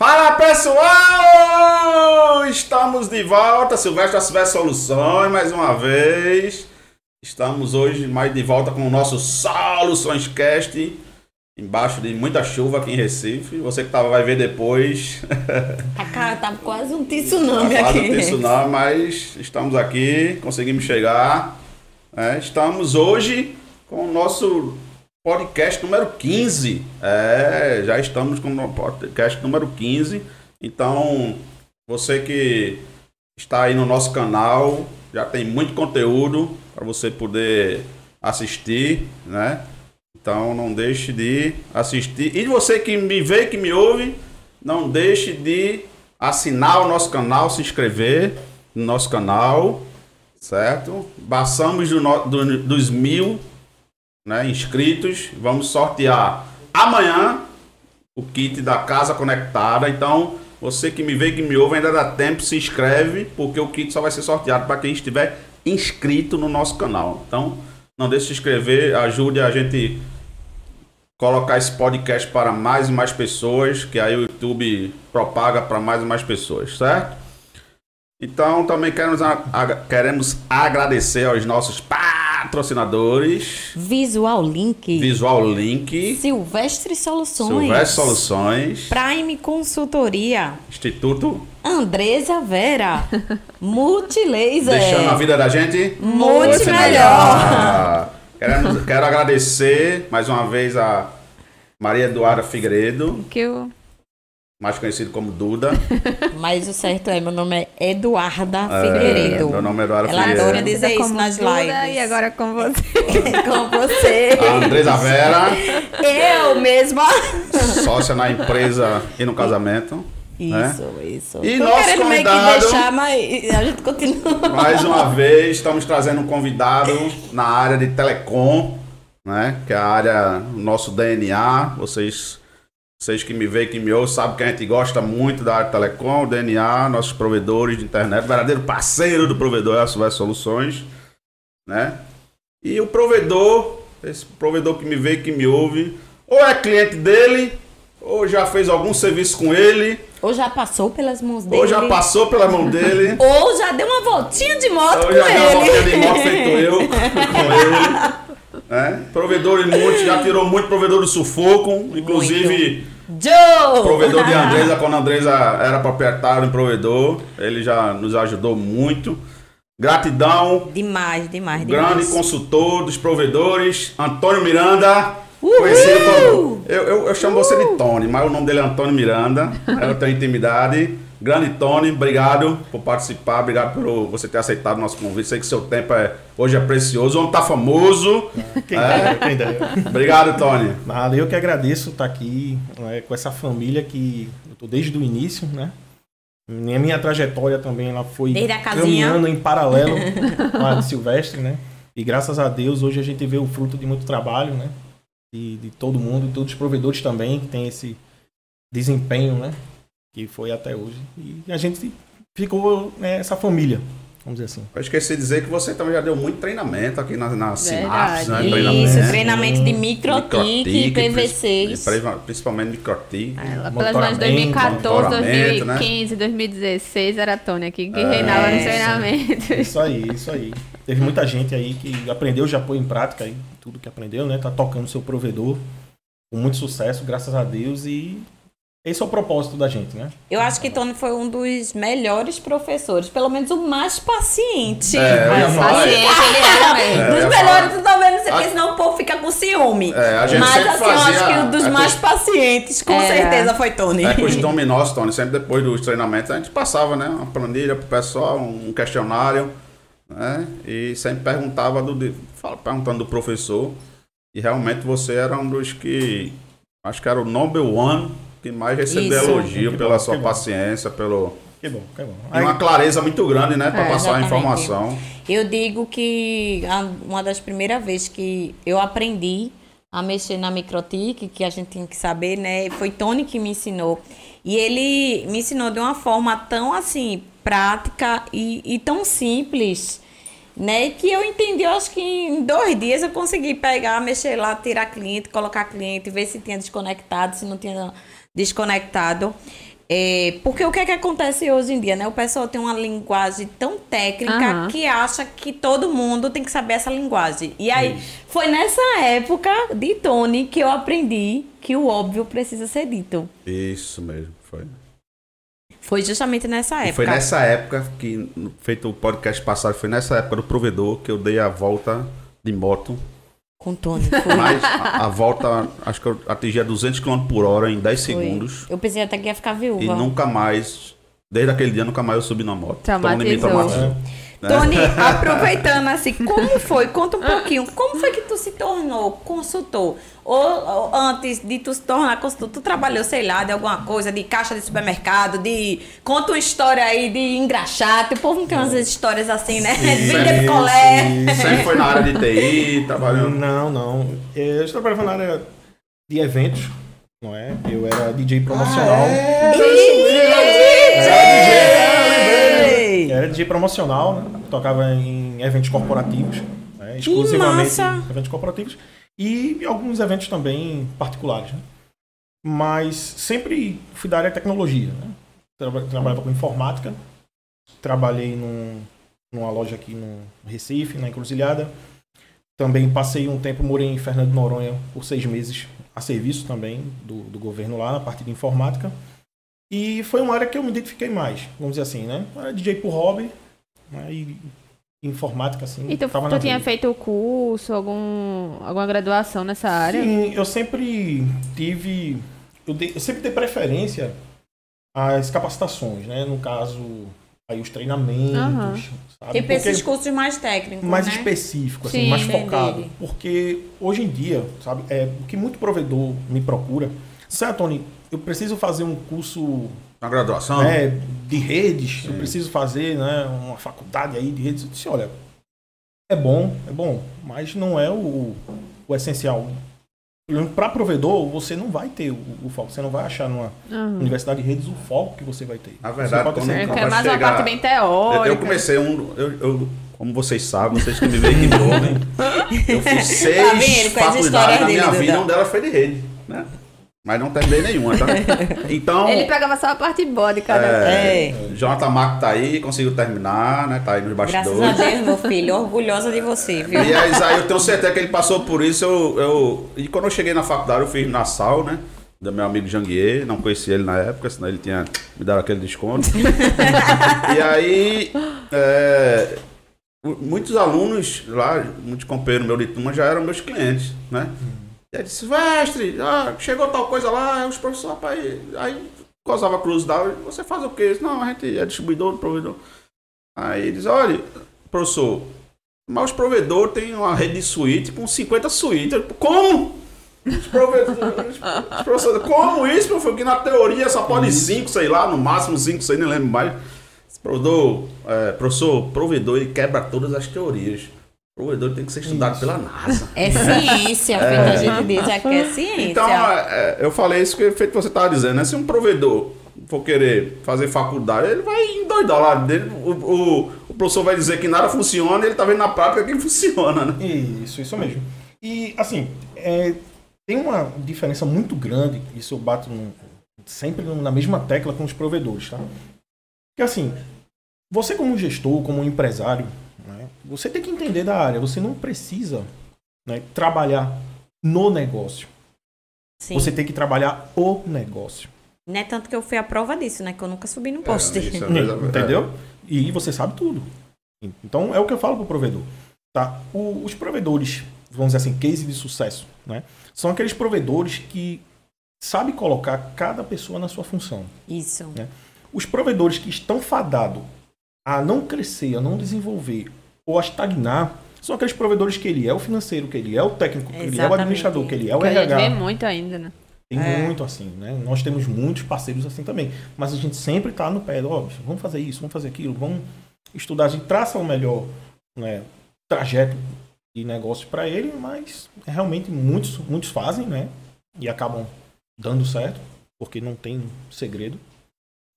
Fala pessoal! Estamos de volta, Silvestre da Silvestre Soluções, mais uma vez. Estamos hoje mais de volta com o nosso Soluções Cast, embaixo de muita chuva aqui em Recife. Você que tava, vai ver depois. A cara tá quase um tsunami Tá quase aqui. um tsunami, mas estamos aqui, conseguimos chegar. É, estamos hoje com o nosso podcast número 15. É, já estamos com o podcast número 15. Então, você que está aí no nosso canal, já tem muito conteúdo para você poder assistir, né? Então, não deixe de assistir. E você que me vê, que me ouve, não deixe de assinar o nosso canal, se inscrever no nosso canal, certo? Passamos do no- do- dos mil né, inscritos. Vamos sortear amanhã o kit da Casa Conectada. Então, você que me vê, que me ouve, ainda dá tempo, se inscreve, porque o kit só vai ser sorteado para quem estiver inscrito no nosso canal. Então, não deixe de se inscrever, ajude a gente colocar esse podcast para mais e mais pessoas, que aí o YouTube propaga para mais e mais pessoas, certo? Então também queremos, queremos agradecer aos nossos patrocinadores, Visual Link. Visual Link, Silvestre Soluções. Silvestre Soluções, Prime Consultoria. Instituto, Andresa Vera. Multilaser. deixando a vida da gente Muito melhor. Ah, queremos, quero agradecer mais uma vez a Maria Eduarda Figueiredo, Que eu... mais conhecido como Duda. Mas o certo é, meu nome é Eduarda É, Figueiredo. meu nome é Eduarda Ela Figueiredo. adora dizer isso como nas Duda lives. E agora com você. Com você. A Andresa Vera, Eu mesma. sócia na empresa e no casamento. né? Isso, isso. E Tô nosso querendo meio que convidado- deixar, mas a gente continua. Mais uma vez, estamos trazendo um convidado na área de telecom, né? Que é a área, nosso DNA. Vocês, vocês que me veem, que me ouvem, sabem que a gente gosta muito da área de telecom, DNA, nossos provedores de internet, verdadeiro parceiro do provedor é a Silvestre Soluções, né? E o provedor, esse provedor que me vê, que me ouve, ou é cliente dele, ou já fez algum serviço com ele, Ou já passou pelas mãos dele. ou já passou pela mão dele. Ou já deu uma voltinha de moto Eu com já dei uma voltinha ele. de moto feito eu com ele. Provedor de muito, já tirou muito provedor do sufoco, inclusive Joe! provedor de Andresa, quando a Andresa era proprietário em provedor, ele já nos ajudou muito. Gratidão, Demais, demais, grande demais. consultor dos provedores, Antônio Miranda. Uhul! Conhecido como. Eu, eu, eu chamo você de Tony, mas o nome dele é Antônio Miranda. Eu tenho intimidade. Grande Tony, obrigado por participar, obrigado por você ter aceitado o nosso convite. Sei que seu tempo é, hoje é precioso, o homem tá famoso. Quem É. dera, quem dera. Obrigado, Tony. Nada, eu que agradeço estar aqui né, com essa família que eu tô desde o início, né? Minha, minha trajetória também ela foi caminhando em paralelo com a de Silvestre, né? E graças a Deus hoje a gente vê o fruto de muito trabalho, né? De, de todo mundo, de todos os provedores também que tem esse desempenho, né? Que foi até hoje. E a gente ficou né, essa família, vamos dizer assim. Eu esqueci de dizer que você também já deu muito treinamento aqui na, na Sinapse, né? Isso, Treinamento. treinamento de microtic e Microtic, PVCs. pri- Principalmente microtic. Ela, pelas mãos de Monitoramento, 2014, monitoramento, né? 2015, 2016, era a Tônia aqui que É. reinava nos treinamentos. Isso aí, isso aí. Teve muita gente aí que aprendeu, já pôs em prática aí tudo que aprendeu, né? Tá tocando seu provedor com muito sucesso, graças a Deus. E esse é o propósito da gente, né? Eu acho que Tony foi um dos melhores professores, pelo menos o mais paciente. É, eu ia Mas falar paciente ele era mesmo. É, eu dos ia melhores, tu tá vendo? Você A- pensa, não, o povo fica com ciúme. É, a gente Mas assim, eu acho que um dos é, mais pacientes, com Era. certeza, foi Tony. É costume nosso, Tony, sempre depois dos treinamentos a gente passava, né, uma planilha pro pessoal, um questionário, né, e sempre perguntava do, perguntando do professor, e realmente você era um dos que, acho que era o number one que mais recebeu Isso. elogio Que pela bom, sua que bom. paciência, pelo Que bom, que bom. e uma clareza muito grande, né, para É, passar a informação. Eu digo que uma das primeiras vezes que eu aprendi a mexer na microtic, que a gente tinha que saber, né? Foi Tony que me ensinou. E ele me ensinou de uma forma tão assim, prática e, e tão simples, né? Que eu entendi, eu acho que em dois dias eu consegui pegar, mexer lá, tirar cliente, colocar cliente, ver se tinha desconectado, se não tinha desconectado. É, porque o que é que acontece hoje em dia, né? O pessoal tem uma linguagem tão técnica Aham. que acha que todo mundo tem que saber essa linguagem. E aí, foi nessa época de Tony que eu aprendi que o óbvio precisa ser dito. Isso mesmo, foi. Foi justamente nessa E época. foi nessa época que, feito o podcast passado, foi nessa época do provedor que eu dei a volta de moto. Com Tony. Foi. Mas a, a volta, acho que eu atingi a 200 km por hora em 10 Foi. segundos. Eu pensei até que ia ficar viúva. E nunca mais, desde aquele dia, nunca mais eu subi na moto. Traumatizou. traumatizou. Tony, aproveitando assim, como foi? Conta um pouquinho. Como foi que tu se tornou consultor? Ou, ou antes de tu se tornar consultor, tu trabalhou, sei lá, de alguma coisa, de caixa de supermercado, de. Conta uma história aí de engraxate. O povo não tem umas histórias assim, né? De vender picolé. Sempre foi na área de TI, trabalhando. Não, não. Eu trabalhava na área de eventos, não é? Eu era DJ promocional. Ei! Era DJ promocional, né? tocava em eventos corporativos, né? exclusivamente em eventos corporativos e alguns eventos também particulares. Né? Mas sempre fui da área de tecnologia. Né? Traba- Trabalhava com informática, trabalhei num, numa loja aqui no Recife, na Encruzilhada. Também passei um tempo, morei em Fernando de Noronha por seis meses, a serviço também do, do governo lá, na parte de informática. E foi uma área que eu me identifiquei mais, vamos dizer assim, né? Era DJ por hobby, né? e informática, assim, E tu, tava tu na tinha veia. feito curso, algum, alguma graduação nessa área? Sim, eu sempre tive. Eu, dei- eu sempre dei preferência às capacitações, né? No caso, aí os treinamentos. Aham. Sabe? Tipo Porque- esses cursos mais técnicos, mais né? específico, assim, Sim, mais entendi. focado. Porque hoje em dia, sabe, é, o que muito provedor me procura. Certo, Tony, eu preciso fazer um curso Na graduação. né, de redes, eu preciso fazer né, uma faculdade aí de redes. Eu disse, olha, é bom, é bom, mas não é o, o essencial. Para provedor, você não vai ter o, o foco, você não vai achar numa Aham. universidade de redes o foco que você vai ter. Na Você verdade, pode quando ser- É, é mais uma chegar- parte bem Eu, teórica. eu comecei um. Eu, eu- como vocês sabem, vocês que me veem que me ouvem, eu fiz seis Tá vendo? As faculdades histórias na minha Duda. vida, uma delas foi de rede, né? Mas não terminei nenhuma, tá? Então, Ele pegava só a parte boa de cada um. É. Jonathan Marco tá aí, conseguiu terminar, né? Tá aí nos Graças a bastidores. Deus, meu filho. Orgulhosa de você, viu? E aí, aí eu tenho certeza que ele passou por isso. Eu, eu- e quando eu cheguei na faculdade, eu fiz na SAL, né? Do meu amigo Janguier, não conhecia ele na época, senão ele tinha me dado aquele desconto. e aí, é, mu- muitos alunos lá, muitos companheiros meus de turma já eram meus clientes, né? E aí disse, Silvestre, ah, chegou tal coisa lá, aí os professores, rapaz, aí causava curiosidade, você faz o quê? Disse, Não, a gente é distribuidor, provedor. Aí ele diz, olha, professor, mas os provedores têm uma rede de suíte com 50 suítes. Como? Os provedores, os professores, como isso, professor? Que na teoria só pode 5, sei lá, no máximo 5, sei, nem lembro mais. Provedor, é, professor, provedor, ele quebra todas as teorias. O provedor tem que ser estudado pela NASA. É ciência, feito a gente diz aqui, é ciência. Então, é, é, eu falei isso que feito você estava dizendo, né? Se um provedor for querer fazer faculdade, ele vai endoidar lá dele. O, o, o professor vai dizer que nada funciona e ele tá vendo na prática que funciona, né? Isso, isso mesmo. E, assim, é, tem uma diferença muito grande, isso eu bato num- sempre na mesma tecla com os provedores, tá? Que, assim, você como gestor, como empresário, você tem que entender da área, você não precisa né, trabalhar no negócio. Sim. Você tem que trabalhar o negócio. Não é tanto que eu fui a prova disso, né? Que eu nunca subi no poste. É, isso é- Entendeu? E você sabe tudo. Então é o que eu falo pro provedor. Tá? O- os provedores, vamos dizer assim, case de sucesso, né? São aqueles provedores que sabem colocar cada pessoa na sua função. Isso. Né? Os provedores que estão fadados a não crescer, a não desenvolver ou a estagnar, são aqueles provedores que ele é o financeiro, que ele é o técnico, que ele é o Exatamente. administrador, que ele é o Que a gente RH. vê muito ainda, né? Tem É. muito assim, né? Nós temos muitos parceiros assim também. Mas a gente sempre está no pé, ó, vamos fazer isso, vamos fazer aquilo, vamos estudar, a gente traça o melhor né, trajeto de negócio para ele, mas é realmente muitos, muitos fazem, né? E acabam dando certo, porque não tem segredo.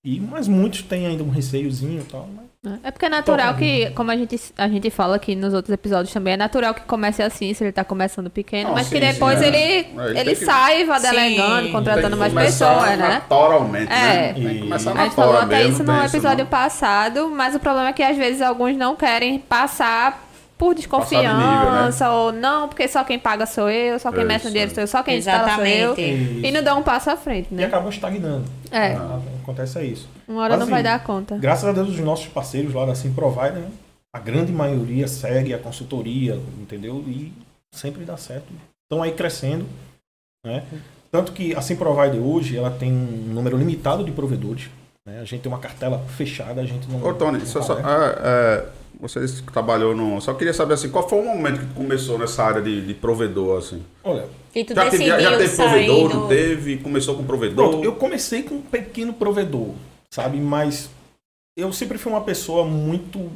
E, mas muitos têm ainda um receiozinho e tal. Mas É porque é natural que, como a gente, a gente fala aqui nos outros episódios também, é natural que comece assim, se ele tá começando pequeno, Não, mas sim, que depois sim, é. ele, É, ele ele tem que- sai, vá Sim. delegando, Tem contratando mais pessoas, né? Naturalmente, né? É. Tem que começar A gente falou até mesmo, isso no isso episódio não. passado, mas o problema é que às vezes alguns não querem passar por desconfiança, ou não, porque só quem paga sou eu, só quem Isso, mexe no dinheiro sou eu, só quem instala sou eu. Exatamente. E não dá um passo à frente, E né? acabam estagnando. É, Ah, Acontece isso. Uma hora Mas, não vai assim, dar conta. Graças a Deus, os nossos parceiros lá da Sim Provider, né, a grande maioria segue a consultoria, entendeu? E sempre dá certo. Estão aí crescendo, né? Tanto que a Sim Provider hoje, ela tem um número limitado de provedores. Né? A gente tem uma cartela fechada, a gente não... Ô, Tony, só, só, É. é, você disse que trabalhou no. Só queria saber assim, qual foi o momento que começou nessa área de, de provedor, assim? Olha, E tu Já teve, já, já teve provedor, do... não teve? Começou com provedor? Pronto, eu comecei com um pequeno provedor, sabe? Mas eu sempre fui uma pessoa muito,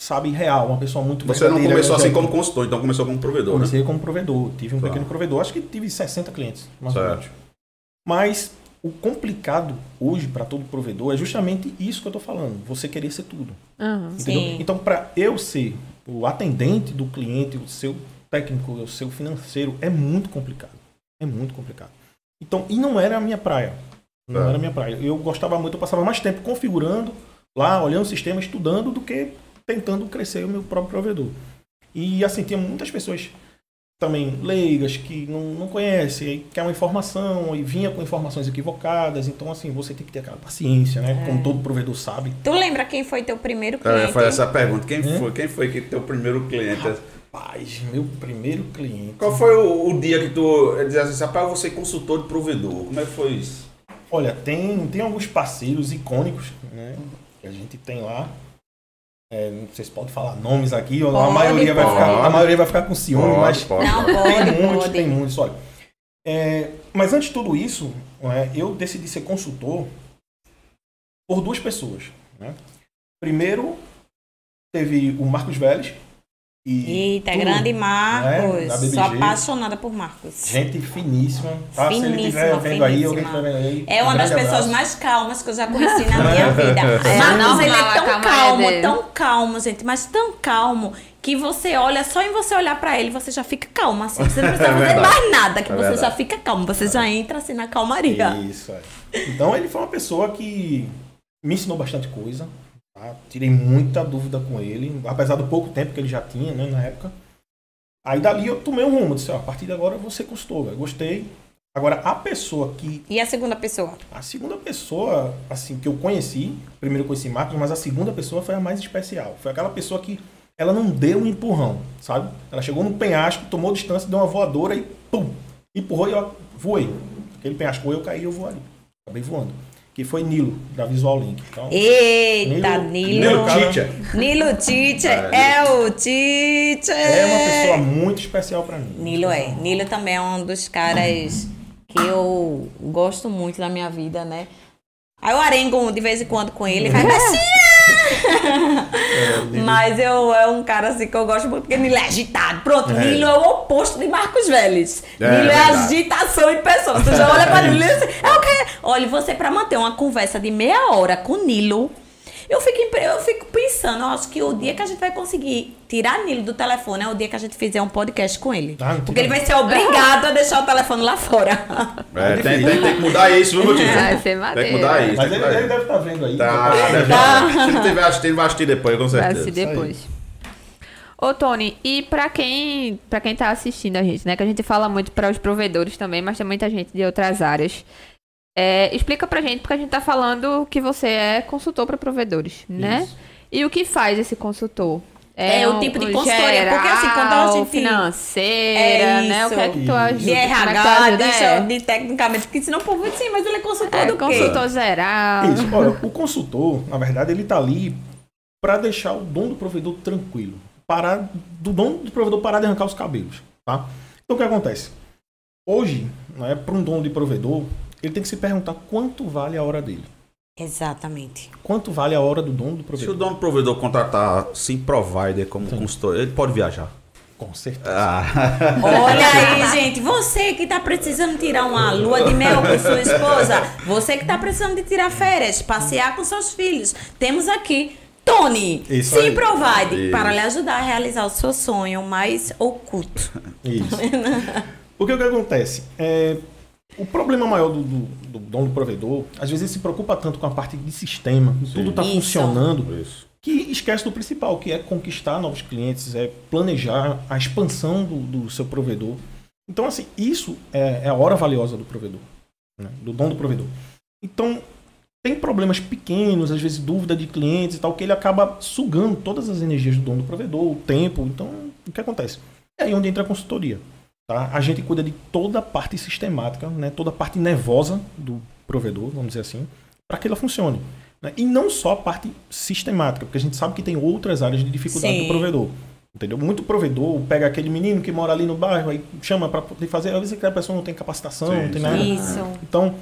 sabe, real, uma pessoa muito Você não começou assim energética. como consultor, então começou como provedor, né? Comecei como provedor, tive um Tá. pequeno provedor, acho que tive 60 clientes, mais ou Certo. menos. Mas o complicado hoje para todo provedor é justamente isso que eu tô falando, você querer ser tudo. Aham. Entendeu? Sim. Então, para eu ser o atendente do cliente, o seu técnico, o seu financeiro, é muito complicado. É muito complicado. Então, e não era a minha praia. Não É. era minha praia. Eu gostava muito, eu passava mais tempo configurando lá, olhando o sistema, estudando, do que tentando crescer o meu próprio provedor. E assim, tinha muitas pessoas também leigas que não, não conhecem, aí quer uma informação e vinha com informações equivocadas. Então, assim, você tem que ter aquela paciência, né? Como todo provedor sabe. Tu lembra quem foi teu primeiro É, cliente? foi essa a pergunta. Quem É? foi, quem foi que teu primeiro cliente? Rapaz, meu primeiro cliente. Qual foi o, o dia que tu dizia assim, rapaz, eu vou ser consultor de provedor? Como é que foi isso? Olha, tem, tem alguns parceiros icônicos, né? Que a gente tem lá. É, não sei se pode falar nomes aqui, ou a Pode, maioria vai ficar, a maioria vai ficar com ciúme, Pode, mas pode. Não, tem muitos, tem muitos, olha. É, mas antes de tudo isso, né, eu decidi ser consultor por duas pessoas. Né? Primeiro, teve o Marcos Vélez. E Eita, tu, grande né, Marcos. BBG. Sou apaixonada por Marcos. Gente finíssima. Tá? Se ele Finíssima, estiver vendo aí, alguém finíssima. estiver vendo aí. É uma um das pessoas abraço. mais calmas que eu já conheci na minha vida. É Marcos, ele é tão calmo, dele. tão calmo, gente, mas tão calmo que você olha, só em você olhar pra ele, você já fica calmo, assim. Você não precisa É fazer mais nada, que É você já fica calmo, você já entra assim na calmaria. Isso, é. Então ele foi uma pessoa que me ensinou bastante coisa. Tá? Tirei muita dúvida com ele, apesar do pouco tempo que ele já tinha, né, na época. Aí dali eu tomei um rumo, disse, ó, a partir de agora ser consultor, velho. gostei. Agora, a pessoa que. E a segunda pessoa? A segunda pessoa, assim, que eu conheci, primeiro eu conheci Marcos, mas a segunda pessoa foi a mais especial. Foi aquela pessoa que ela não deu um empurrão, sabe? Ela chegou no penhasco, tomou distância, deu uma voadora e pum! Empurrou e eu voei. Aquele penhasco eu caí eu vou ali. Acabei voando. Que foi Nilo, da Visual Link. Então, Eita, Nilo- Nilo. Teacher. Nilo Teacher É, é o Teacher. é uma pessoa muito especial pra mim. Nilo é. Nilo também é um dos caras que eu gosto muito da minha vida, né? Aí eu arengo de vez em quando com ele, vai, É, Mas eu é um cara assim que eu gosto muito, porque Nilo é agitado. Pronto, É. Nilo é o oposto de Marcos Vélez. É, Nilo é verdade. agitação em pessoa. Você já olha pra Nilo e diz, é o quê? Olha, você pra manter uma conversa de meia hora com Nilo, eu fico, eu fico pensando, eu acho que o dia que a gente vai conseguir tirar Nilo do telefone é o dia que a gente fizer um podcast com ele. Ah, não porque ele tem- vai ser obrigado a deixar o telefone lá fora. É, tem, tem, tem que mudar isso, viu, meu tio? Vai ser Tem que mudar isso. Mas ele, ele isso. deve estar vendo aí. Tá, deve Tá. tá. Se não tiver assistindo, vai assistir depois, com Vai certeza. assistir depois. Ô, Tony, e pra quem, pra quem tá assistindo a gente, né? Que a gente fala muito para os provedores também, mas tem muita gente de outras áreas. É, explica pra gente, porque a gente tá falando que você é consultor para provedores, né? Isso. E o que faz esse consultor? É, o um- tipo de consultoria, porque assim, quando a geral, gente- financeira, É né? O que é que tu ajuda? De é RH, ajuda? de, É. de tecnicamente, porque senão o povo diz, sim, mas ele é consultor É, do quê? consultor geral. Isso. Olha, o consultor, na verdade, ele tá ali para deixar o dono do provedor tranquilo. Parar, do dono do provedor parar de arrancar os cabelos. Tá? Então o que acontece? Hoje, né, para um dono de provedor, ele tem que se perguntar quanto vale a hora dele. Exatamente. Quanto vale a hora do dono do Se o provedor? dono do provedor contratar Sim Provider como consultor, ele pode viajar. Com certeza. Ah, Olha aí, gente, você que tá precisando tirar uma lua de mel com sua esposa, você que tá precisando de tirar férias, passear com seus filhos, temos aqui Tony, Isso Sim aí. Provide, Isso. para lhe ajudar a realizar o seu sonho mais oculto. Isso. O que acontece? É, o problema maior do, do, do dono do provedor, às vezes ele se preocupa tanto com a parte de sistema, tudo está funcionando, isso. que esquece do principal, que é conquistar novos clientes, é planejar a expansão do, do seu provedor. Então, assim, isso é, é a hora valiosa do provedor, né? do dono do provedor. Então, tem problemas pequenos, às vezes dúvida de clientes e tal, que ele acaba sugando todas as energias do dono do provedor, o tempo. Então, o que acontece? É aí onde entra a consultoria. Tá? A gente cuida de toda a parte sistemática, né? toda a parte nervosa do provedor, vamos dizer assim, para que ela funcione. né? E não só a parte sistemática, porque a gente sabe que tem outras áreas de dificuldade Sim. do provedor. Entendeu? Muito provedor pega aquele menino que mora ali no bairro, aí chama para poder fazer, às vezes aquela pessoa não tem capacitação, Sim, não tem nada. Isso. Então,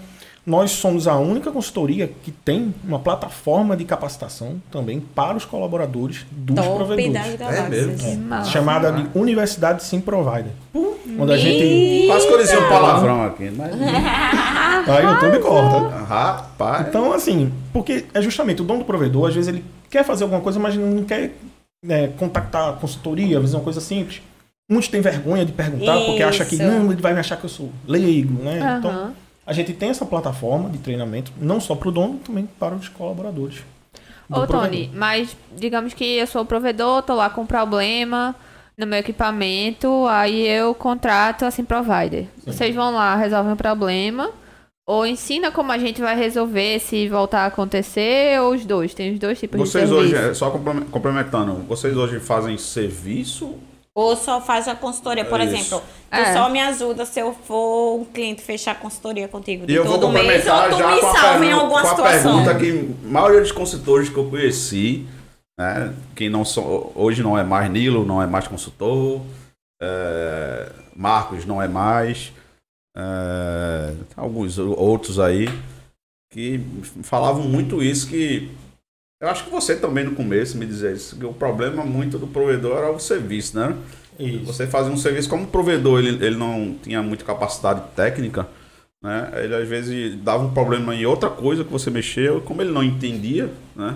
nós somos a única consultoria que tem uma plataforma de capacitação também para os colaboradores dos Top provedores. das galáxias. mesmo? Massa. Chamada de Universidade Sim Provider. Onde a gente. Quase que eu disse um palavrão aqui, mas. A YouTube corta. Rapaz. Então, assim, porque é justamente o dono do provedor, às vezes ele quer fazer alguma coisa, mas não quer né, contactar a consultoria, às vezes é uma coisa simples. Muitos têm vergonha de perguntar, porque acha que Isso. não, ele vai me achar que eu sou leigo, né? Aham. Então, a gente tem essa plataforma de treinamento, não só para o dono, também para os colaboradores. do Ô. Tony, mas digamos que eu sou o provedor, tô lá com problema no meu equipamento, aí eu contrato assim provider. Vocês vão lá, resolvem o problema, ou ensina como a gente vai resolver se voltar a acontecer, ou os dois, tem os dois tipos Vocês de hoje, serviço. é, só complemen- complementando, vocês hoje fazem serviço? Ou só faz a consultoria, por Isso. exemplo, tu É. só me ajuda se eu for um cliente fechar a consultoria contigo de E eu vou todo mês, ou tu me salva em alguma com a situação. pergunta que a maioria dos consultores que eu conheci, né, que não são, hoje não é mais Nilo, não é mais consultor, é, Marcos não é mais, é, alguns outros aí, que falavam muito isso, que eu acho que você também no começo me dizia isso, que o problema muito do provedor era o serviço, né? Isso. Você fazia um serviço como provedor, ele, ele não tinha muita capacidade técnica, né? Ele às vezes dava um problema em outra coisa que você mexeu, como ele não entendia, né?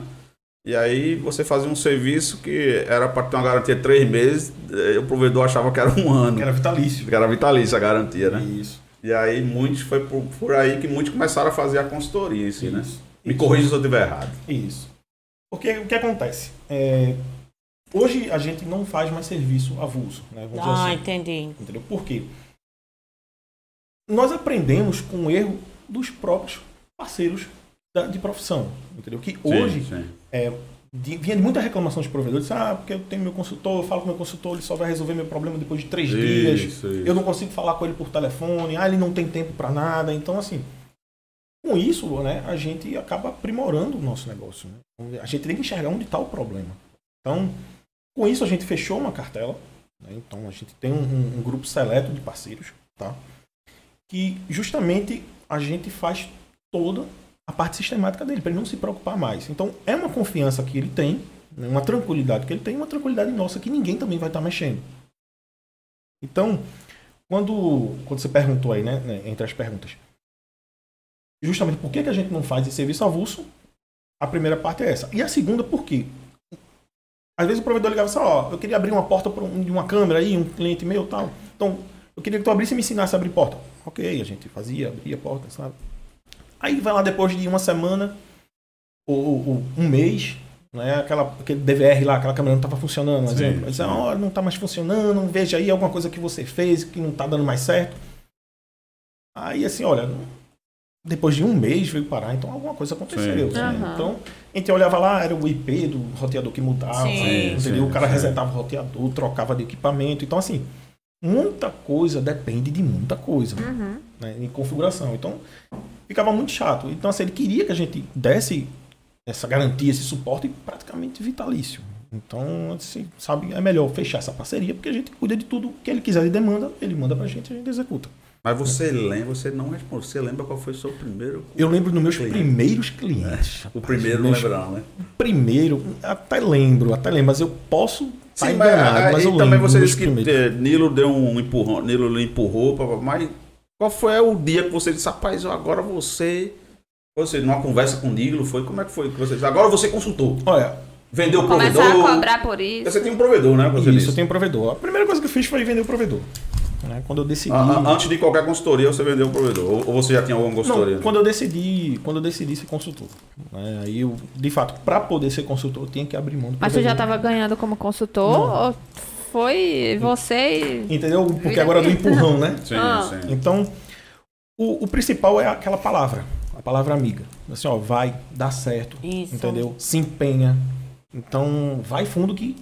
E aí você fazia um serviço que era para ter uma garantia de três meses, eh, o provedor achava que era um ano, Que era vitalício. que era vitalícia a garantia, né? Isso. E aí muitos, foi por, por aí que muitos começaram a fazer a consultoria em si, né? Isso. Me Isso. corrija se eu estiver errado. Isso. Porque o que acontece? É, hoje a gente não faz mais serviço avulso, né? Vamos dizer Ah, assim. entendi. Entendeu? Por quê? Nós aprendemos com o erro dos próprios parceiros da- de profissão. Entendeu? Que hoje Sim, sim. é, de, vinha de muita reclamação dos provedores. Ah, porque eu tenho meu consultor, eu falo com meu consultor, ele só vai resolver meu problema depois de três dias. Isso, isso. Eu não consigo falar com ele por telefone. Ah, ele não tem tempo para nada. Então, assim, com isso, né, a gente acaba aprimorando o nosso negócio. né? A gente tem que enxergar onde está o problema. Então, com isso, a gente fechou uma cartela. né? Então, a gente tem um, um- grupo seleto de parceiros, tá? Que justamente a gente faz toda a parte sistemática dele, para ele não se preocupar mais. Então, é uma confiança que ele tem, né, uma tranquilidade que ele tem, uma tranquilidade nossa que ninguém também vai estar mexendo. Então, quando, quando você perguntou aí, né, né, entre as perguntas, justamente por que, que a gente não faz esse serviço avulso, a primeira parte é essa. E a segunda, por quê? Às vezes o provedor ligava assim, ó, eu queria abrir uma porta de uma câmera aí, um cliente meu tal. Então, eu queria que tu abrisse e me ensinasse a abrir porta. Ok, a gente fazia, abria a porta, sabe? Aí vai lá depois de uma semana, ou, ou- um mês, né? Aquela, aquele DVR lá, aquela câmera não estava funcionando, por exemplo. Diz, ó, não está mais funcionando, veja aí alguma coisa que você fez que não está dando mais certo. Aí assim, olha, depois de um mês veio parar, então alguma coisa aconteceu. Sim, né? Aham. Então, a gente olhava lá, era o IP do roteador que mudava, Sim, sim, o cara sim. resetava o roteador, trocava de equipamento. Então, assim, muita coisa depende de muita coisa Uhum. né, em configuração. Então, ficava muito chato. Então, assim, ele queria que a gente desse essa garantia, esse suporte praticamente vitalício. Então, assim, sabe, é melhor fechar essa parceria, porque a gente cuida de tudo que ele quiser de demanda, ele manda pra gente e a gente executa. Mas você lembra, você não respondeu. Você lembra qual foi o seu primeiro? Eu lembro dos meus Cliente. primeiros clientes. O primeiro não lembra, não, né? Primeiro, até lembro, até lembro, mas eu posso estar Sim, mas, enganado, aí mas eu também lembro você dos disse que primeiros. eh, Nilo deu um empurrão, Nilo lhe empurrou, mas qual foi o dia que você disse, rapaz, agora você. Você, numa conversa com o Nilo, foi? Como é que foi que você disse? Agora você consultou. Olha, Vendeu o Começar provedor. a cobrar por isso. Você tem um provedor, né? Você isso, disse. eu tenho um provedor. A primeira coisa que eu fiz foi vender o provedor. Né? Quando eu decidi. A- a- Antes de qualquer consultoria, você vendeu o provedor. Ou, você já tinha alguma consultoria? Não, quando eu decidi, quando eu decidi ser consultor. né? Aí eu, de fato, para poder ser consultor, eu tinha que abrir mão do Mas você já estava ganhando como consultor? Ou foi você e... Entendeu? Porque agora do empurrão, né? Sim, Ah. sim. Então, o, o principal é aquela palavra, a palavra amiga. Assim, ó, vai, dá certo, Isso. entendeu? Se empenha. Então, vai fundo que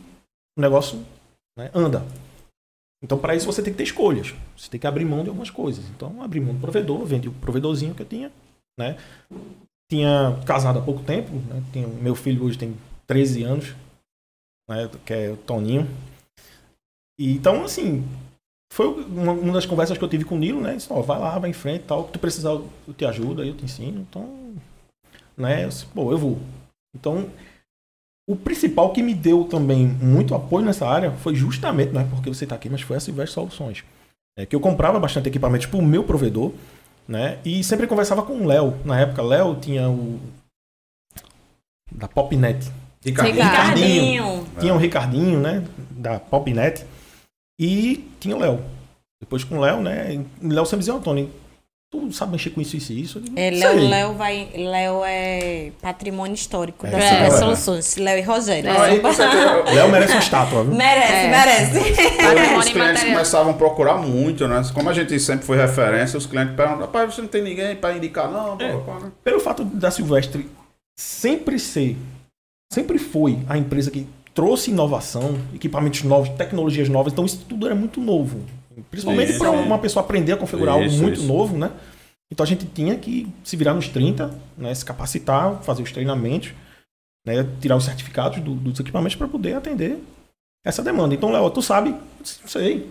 o negócio né, anda. Então, para isso, você tem que ter escolhas. Você tem que abrir mão de algumas coisas. Então, abri mão do provedor, vendi o provedorzinho que eu tinha, né? Tinha casado há pouco tempo, né? Tinha, meu filho hoje tem 13 anos, né? Que é o Toninho. E, então, assim, foi uma, uma das conversas que eu tive com o Nilo, né? Disse, ó, vai lá, vai em frente tal. Se tu precisar, eu te ajudo, aí eu te ensino. Então, né? Eu disse, Pô, eu vou. Então, o principal que me deu também muito apoio nessa área foi justamente, não é porque você está aqui, mas foi a Silvestre Soluções. É que eu comprava bastante equipamentos para o meu provedor, né? E sempre conversava com o Léo. Na época, Léo tinha o. Da Popnet. Ricardinho. Ricardinho. Tinha o Ricardinho, né? Da Popnet. E tinha o Léo. Depois com o Léo, né? Léo sempre dizia, Antônio, tu sabe mexer com isso, isso e isso? É. Léo, Léo, vai, Léo é patrimônio histórico É, da é. Silvestre Soluções. Léo e Rogério. Não, aí, com certeza, Léo merece uma estátua, viu? Merece, É. merece. Os Patrimônio clientes começavam a procurar muito, né? Como a gente sempre foi referência, os clientes perguntam, rapaz, você não tem ninguém para indicar, não? É. Pô, pô, né? Pelo fato da Silvestre sempre ser, sempre foi a empresa que trouxe inovação, equipamentos novos, tecnologias novas, então isso tudo era muito novo. Principalmente para uma pessoa aprender a configurar Isso, algo muito isso. novo, né? Então a gente tinha que se virar nos 30, né? se capacitar, fazer os treinamentos, né? tirar os certificados do- dos equipamentos para poder atender essa demanda. Então, Léo, tu sabe? Disse, Sei.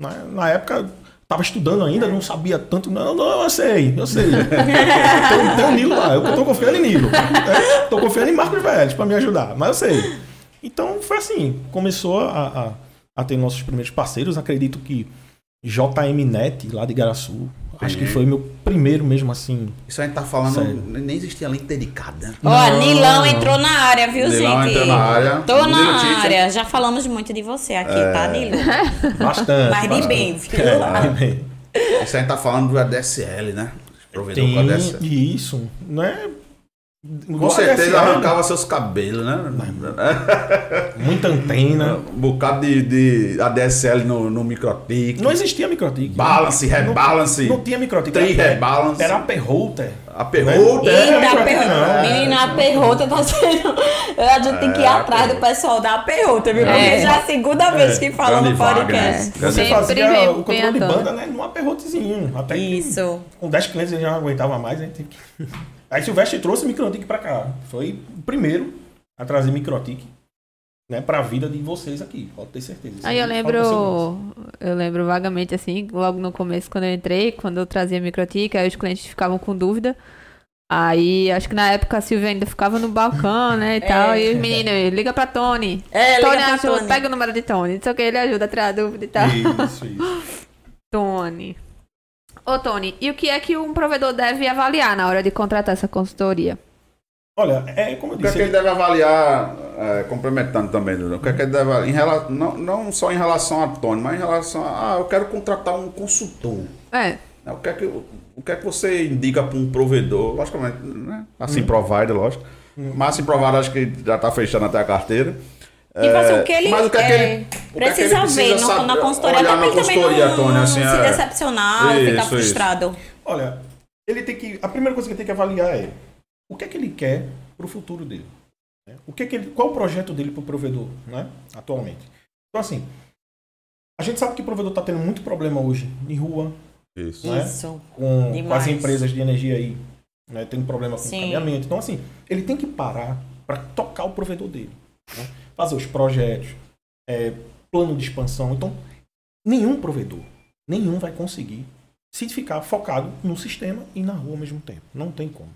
Na, na época, estava estudando ainda, não sabia tanto. Não, não, eu sei, eu sei. tem, tem o Nilo lá, eu tô confiando em Nilo. É, tô confiando em Marcos Velhos para me ajudar, mas eu sei. Então foi assim, começou a, a, a ter nossos primeiros parceiros. Acredito que JM Net, lá de Igaraçu, acho que foi meu primeiro mesmo assim. Isso a gente tá falando, Sério. nem existia link dedicada. Ó, Não. Nilão entrou na área, viu, Nilão gente? entrou na área. Tô Nilo na área. Já falamos muito de você aqui, tá, Nilo? Bastante. Mas de bem, viu? É, de bem. Isso a gente tá falando do ADSL, né? Provedor com Tem ADSL. isso, não é? Com certeza arrancava seus cabelos, né? Muita antena. Um bocado de, de ADSL no, no microtik. Não existia microtik. Balance, rebalance. Não tinha microtik. Tri Era- rebalance. Era AP router. A perrota. Né? Eita, Não, a perrota. não. Menina, a perrota tá sendo. A gente tem que ir É, atrás do pessoal da perrota, viu? Porque É. já é a segunda vez que fala Grande no vaga, podcast. né? Você Sempre fazia o controle de banda, né? Num aperrotezinho. Até que Isso. com 10 clientes ele já não aguentava mais, né? Teve que- Aí Silvestre trouxe microtik pra cá. Foi o primeiro a trazer microtik né, pra vida de vocês aqui. Pode ter certeza. Aí eu lembro, eu lembro vagamente assim, logo no começo quando eu entrei, quando eu trazia microtik, aí os clientes ficavam com dúvida. Aí acho que na época a Silvia ainda ficava no balcão, né, e tal, e os meninos, liga pra Tony. É, liga Tony pra ajuda, Tony. pega o número de Tony, não sei o que, ele ajuda a tirar a dúvida e tal. Isso, isso. Tony. Ô Tony, e o que é que um provedor deve avaliar na hora de contratar essa consultoria? Olha, é como eu O que é disse. que ele deve avaliar, é, complementando também, o que é que ele deve avaliar, em rela- não, não só em relação a Tony, mas em relação a, ah, eu quero contratar um consultor. É, né? O que é que, o que, é que você indica para um provedor, logicamente, né? assim provider, lógico, mas assim provider acho que já está fechando até a carteira. Tipo assim, o que ele, mas o que é que é, ele- o que precisa ver no- saber- na consultoria, olhar até pra na ele também consultoria, não, Tony, assim, se é. decepcionar ou ficar Isso, isso. frustrado. Olha, ele tem que. A primeira coisa que ele tem que avaliar é o que é que ele quer pro futuro dele. né? O que é que ele, qual o projeto dele pro provedor, né? Atualmente. Então, assim, a gente sabe que o provedor está tendo muito problema hoje em rua, Isso. Né? Isso. com, com as empresas de energia aí, né? Tem problema com Sim. caminhamento. Então, assim, ele tem que parar para tocar o provedor dele. né? Fazer os projetos, é, plano de expansão. Então, nenhum provedor, nenhum vai conseguir se ficar focado no sistema e na rua ao mesmo tempo. Não tem como.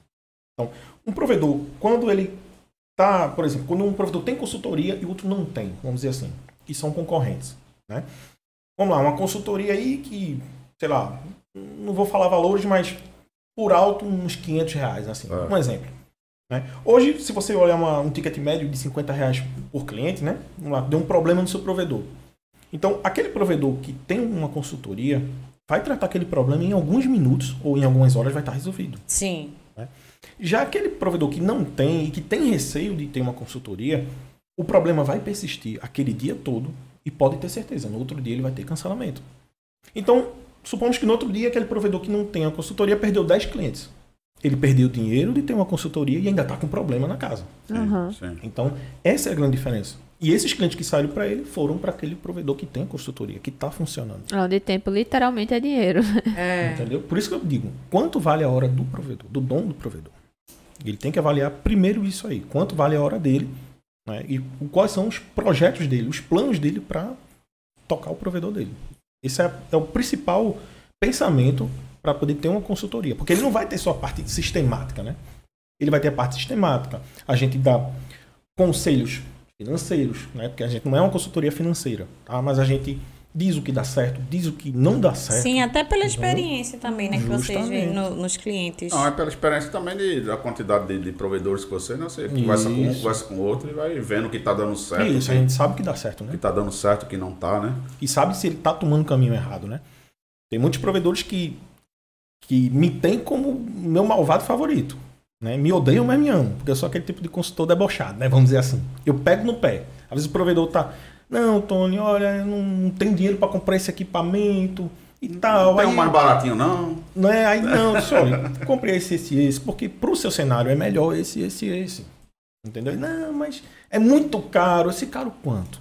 Então, um provedor, quando ele tá, por exemplo, quando um provedor tem consultoria e o outro não tem, vamos dizer assim, que são concorrentes, né? Vamos lá, uma consultoria aí que, sei lá, não vou falar valores, mas por alto uns 500 reais, assim, É. um exemplo. Né? Hoje, se você olhar uma- um ticket médio de 50 reais por cliente, né? Vamos lá, deu um problema no seu provedor. Então, aquele provedor que tem uma consultoria vai tratar aquele problema em alguns minutos ou em algumas horas vai estar resolvido. Sim. Já aquele provedor que não tem e que tem receio de ter uma consultoria, o problema vai persistir aquele dia todo e pode ter certeza, no outro dia ele vai ter cancelamento. Então, supomos que no outro dia aquele provedor que não tem a consultoria perdeu 10 clientes. Ele perdeu o dinheiro de ter uma consultoria e ainda está com problema na casa. Sim. Então, essa é a grande diferença. E esses clientes que saíram para ele foram para aquele provedor que tem consultoria, que está funcionando. Onde tempo literalmente é dinheiro. É. Entendeu? Por isso que eu digo, quanto vale a hora do provedor, do dono do provedor? Ele tem que avaliar primeiro isso aí, quanto vale a hora dele, né? E quais são os projetos dele, os planos dele para tocar o provedor dele. Esse é, é o principal pensamento para poder ter uma consultoria, porque ele não vai ter só a parte sistemática, né? Ele vai ter a parte sistemática. A gente dá conselhos financeiros, né? Porque a gente não é uma consultoria financeira, tá? Mas a gente diz o que dá certo, diz o que não dá certo. Sim, até pela experiência também, né? Que vocês veem no- nos clientes. Não, é pela experiência também de, da quantidade de, de provedores que você, né? Você conversa com um, Isso. conversa com o outro e vai vendo o que tá dando certo. Isso, a o gente sabe que dá certo, né? que tá dando certo, o que não tá, né? E sabe se ele tá tomando o caminho errado, né? Tem muitos provedores que, que me têm como meu malvado favorito. Né? Me odeiam, mas me amam. Porque eu sou aquele tipo de consultor debochado, né? Vamos dizer assim. Eu pego no pé. Às vezes o provedor tá. Não, Tony, olha, eu não, não tenho dinheiro para comprar esse equipamento e tal. Não tem Aí, um mais baratinho, não. né? Aí não, disse, olha, comprei esse, esse, esse, porque pro seu cenário é melhor esse, esse, esse. Entendeu? Não, mas é muito caro. Esse caro quanto?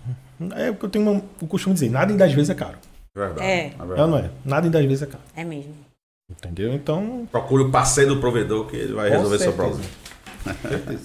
É o que eu tenho uma- o costume de dizer, nada em 10 vezes é caro. Verdade. É. verdade. É ou não é? Nada em 10 vezes é caro. É mesmo. Entendeu? Então, Procure o parceiro do provedor que ele vai Com resolver seu certeza. problema.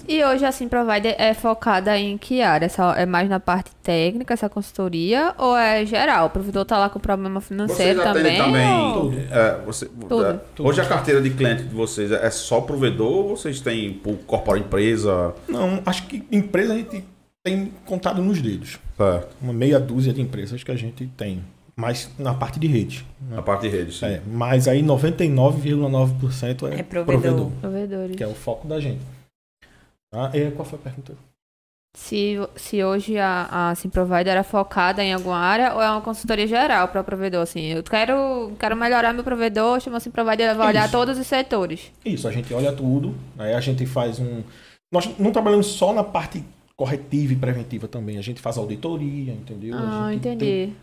E hoje a Sim Provider é focada em que área? Só- É mais na parte técnica, essa consultoria, ou é geral? O provedor tá lá com problema financeiro também? também. ou- é, você- Tudo. é, Hoje a carteira de cliente de vocês é só provedor ou vocês têm por corpora empresa? não, acho que empresa a gente tem contado nos dedos. Certo. Uma meia dúzia de empresas que a gente tem. Mas na parte de rede. né? Na parte de rede, sim. É, mas aí 99,9% é, É provedor. Provedores. que é o foco da gente. Tá? E qual foi a pergunta? Se, se hoje a, a Sim Provider era focada em alguma área ou é uma consultoria geral para o provedor? Assim, eu quero, quero melhorar meu provedor, chama Sim Provider, ela vai olhar Isso. todos os setores. Isso, a gente olha tudo, aí a gente faz um. Nós não trabalhamos só na parte corretiva e preventiva também, a gente faz auditoria, entendeu? Ah, entendi. tem-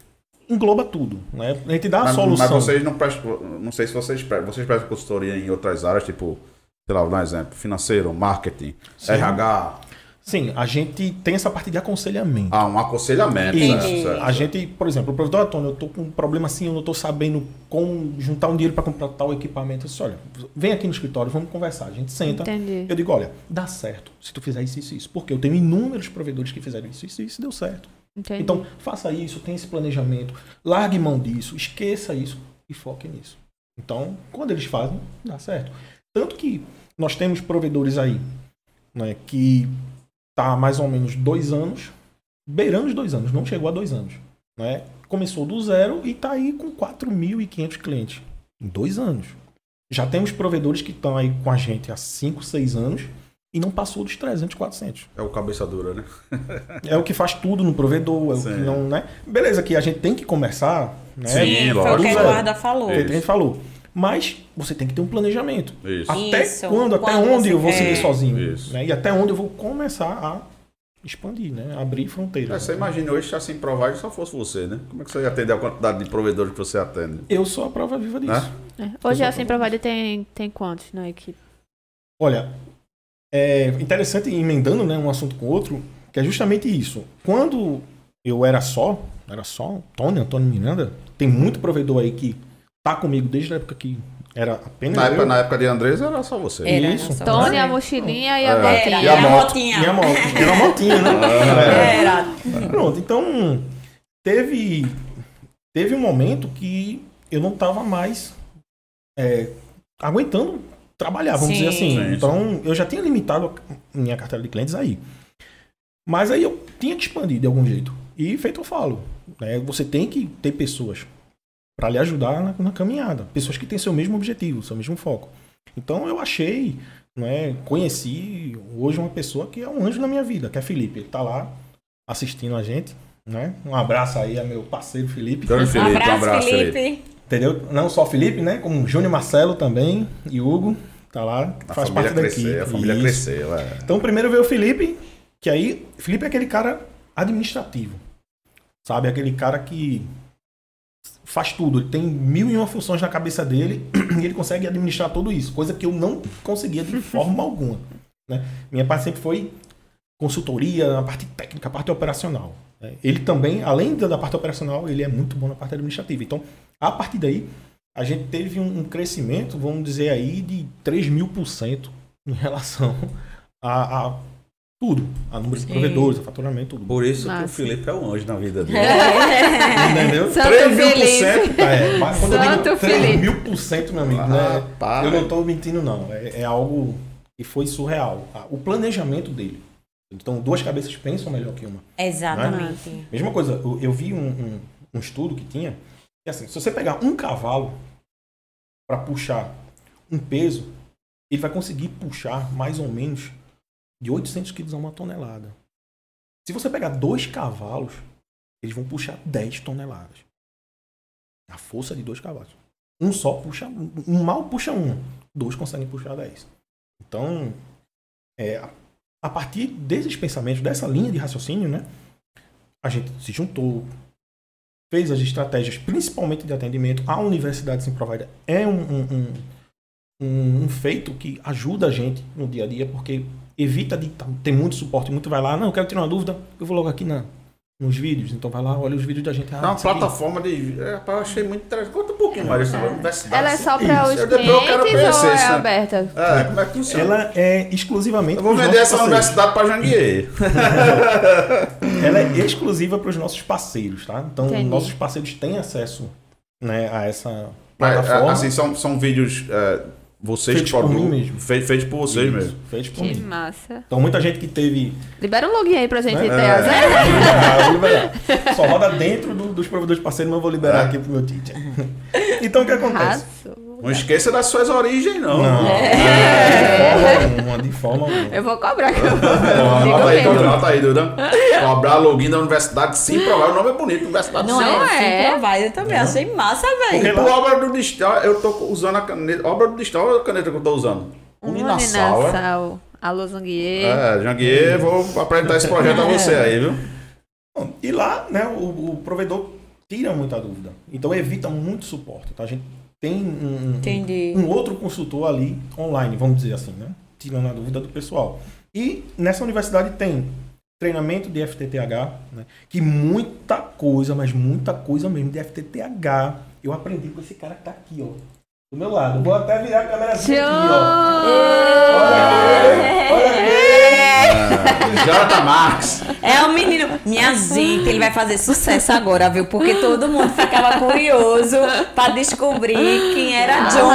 engloba tudo, né? A gente dá a Mas, solução. mas vocês não prestam. Não sei se vocês prestam. Vocês prestam consultoria em outras áreas, tipo, sei lá, vou dar um exemplo, financeiro, marketing, Sim. RH. Sim, a gente tem essa parte de aconselhamento. Ah, um aconselhamento. Isso. certo, certo. A gente, por exemplo, o provedor Antônio, eu tô com um problema assim, eu não tô sabendo como juntar um dinheiro para comprar tal equipamento. Eu disse, olha, vem aqui no escritório, vamos conversar. A gente senta. Entendi. Eu digo, olha, dá certo se tu fizer isso, isso, isso. Porque eu tenho inúmeros provedores que fizeram isso, isso, isso, deu certo. Entendi. Então, faça isso, tenha esse planejamento, largue mão disso, esqueça isso e foque nisso. Então, quando eles fazem, dá certo. Tanto que nós temos provedores aí, né, que tá há mais ou menos dois anos, beirando os dois anos, não chegou a dois anos. Né? Começou do zero e está aí com 4.500 clientes em dois anos. Já temos provedores que estão aí com a gente há 5, 6 anos e não passou dos 300, 400. É o cabeça dura, né? É o que faz tudo no provedor, é o Sim. que não, né? Beleza, que a gente tem que começar, né? Sim, Sim, foi o lógico. que a. Eduarda falou. Feito que a gente falou. Mas você tem que ter um planejamento. Isso. Até Isso. quando, até Quando onde eu vou quer. seguir sozinho. Isso. Né? E até onde eu vou começar a expandir, né? Abrir fronteiras. É, você imagina hoje se assim provider só fosse você, né? Como é que você ia atender a quantidade de provedores que você atende? Eu sou a prova viva disso. Né? É. Hoje a Sim Provider tem, tem quantos na equipe? Olha, é interessante emendando né, um assunto com o outro, que é justamente isso. Quando eu era só, era só Tony, Antônio Miranda, tem muito provedor aí que tá comigo desde a época que era apenas Na eu. época, na época de Andresa era só você. Era, Isso. só Tony, você. a mochilinha e a É. botinha. Era, E a e a moto? motinha. E a moto. E a motinha, né? É. Era. Pronto, então teve teve um momento que eu não estava mais é, aguentando trabalhar, vamos Sim. dizer assim. Sim, sim. então, eu já tinha limitado a minha carteira de clientes aí. Mas aí eu tinha que expandir de algum jeito. E feito eu falo, né, você tem que ter pessoas para lhe ajudar na, na caminhada. Pessoas que têm seu mesmo objetivo, seu mesmo foco. Então eu achei, né, conheci hoje uma pessoa que é um anjo na minha vida, que é Felipe. Ele tá lá assistindo a gente. Né? Um abraço aí a meu parceiro Felipe. Grande Um Felipe, abraço, um abraço, Felipe. Felipe. Entendeu? Não só Felipe, né? Como Júnior Marcelo também e Hugo. Tá lá, A faz família parte da crescer, equipe. a família Isso. crescer. é. Então primeiro veio o Felipe, que aí, Felipe é aquele cara administrativo. Sabe? Aquele cara que faz tudo. Ele tem mil e uma funções na cabeça dele e ele consegue administrar tudo isso. Coisa que eu não conseguia de forma alguma. Né? Minha parte sempre foi consultoria, na parte técnica, a parte operacional. né? Ele também, além da da parte operacional, ele é muito bom na parte administrativa. Então, a partir daí, a gente teve um, um crescimento, vamos dizer aí, de 3 mil por cento em relação a, a tudo. A número de Sim. provedores, a faturamento, tudo. Por isso que Massa. o Felipe é um anjo na vida dele. Entendeu? Santo 3 mil por cento. É, mas quando eu Santo digo 3 Felipe. mil por cento, meu amigo, Ah, né? para. Eu não estou mentindo, não. É, é algo que foi surreal. O planejamento dele. Então, duas cabeças pensam melhor que uma. Exatamente. Mesma coisa, eu, eu vi um, um- um estudo que tinha, que assim, se você pegar um cavalo para puxar um peso, ele vai conseguir puxar mais ou menos de 800 quilos a uma tonelada. Se você pegar dois cavalos, eles vão puxar 10 toneladas. A força de dois cavalos. Um só puxa, um mal puxa um, dois conseguem puxar 10. Então, é, a- a partir desses pensamentos, dessa linha de raciocínio, né? a gente se juntou, fez as estratégias, principalmente de atendimento. A Universidade Sim Provider é um, um, um- um- feito que ajuda a gente no dia a dia, porque evita de tá- ter muito suporte. Muito vai lá, não, eu quero tirar uma dúvida, eu vou logo aqui na, nos vídeos. Então vai lá, olha os vídeos da gente. É Ah, uma isso aqui. plataforma de. É, rapaz, eu achei muito interessante. Conta um pouquinho mais sobre a universidade. Ela é só para os eu depois eu quero clientes ou conhecer é né? aberta? É, como é que funciona? Ela é exclusivamente. Eu vou vender essa parceiros. universidade pra Janguier. Ela é exclusiva para os nossos parceiros, tá? Então, Entendi. nossos parceiros têm acesso né, a essa Mas, plataforma. assim, são, são vídeos. é, vocês Feitos que por mim mesmo. Fei- Feitos por vocês Isso, mesmo. Feitos por Que mim. massa. Então, muita gente que teve Libera um login aí pra gente Né? ter as Ah, vou liberar. Só roda dentro do- dos provedores parceiros, mas eu vou liberar É. aqui pro meu teacher. Então o que acontece? Arrasou. Não esqueça das suas origens, não. Não, de forma alguma, de forma alguma. Eu vou cobrar. que eu- Anota aí, Duda, anota aí, Duda. Cobrar login da universidade sim provar. O nome é bonito, Universidade Não, sim. Não é? é? Sim, provider eu também. Achei massa, velho. por obra do Distal, eu tô usando a caneta. Obra do Distal é a caneta que eu tô usando. Uninassal, é? Uninassal. Alô, Zanguier. É, Janguier, vou apresentar esse projeto a você aí, viu? E lá, né, o, o provedor tira muita dúvida. Então evita muito suporte. Tá? A gente tem um, um- um outro consultor ali online, vamos dizer assim, né? Tirando a dúvida do pessoal. E nessa universidade tem treinamento de FTTH, né? que muita coisa, mas muita coisa mesmo de FTTH eu aprendi com esse cara que tá aqui, ó. Do meu lado. Vou até virar a câmera aqui, ó. Olha aí, olha Jonathan Marques. É o menino. Minha gente, ele vai fazer sucesso agora, viu? Porque todo mundo ficava curioso pra descobrir quem era John,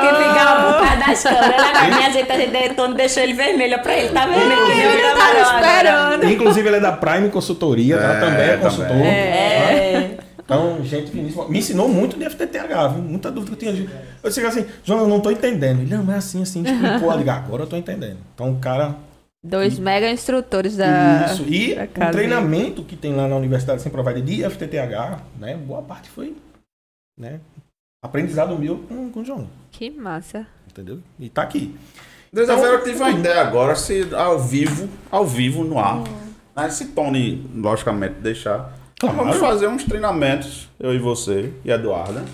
que ficava por trás das câmeras. Minha gente, a gente Tony deixou ele vermelho pra ele. Tá vermelho que Eu tava agora. esperando. Inclusive, ele é da Prime Consultoria, tá? É, também é também. consultor. É. tá? Então, gente finíssima. Me ensinou muito de FTTH, viu? Muita dúvida que eu tinha. Eu disse assim, João, eu não tô entendendo. Ele, não, mas é assim, assim, explicou. Eu digo, agora eu tô entendendo. Então, o cara Dois mega instrutores da. Isso. E da o treinamento que tem lá na Universidade Sem Provider de FTTH, né? Boa parte foi né, aprendizado meu com, com o João. Que massa. Entendeu? E tá aqui. Desde-feira eu tive uma ideia agora, se ao vivo, ao vivo, no ar. Né, se Tony, logicamente, deixar. Claro. Vamos fazer uns treinamentos, eu e você e a Eduarda.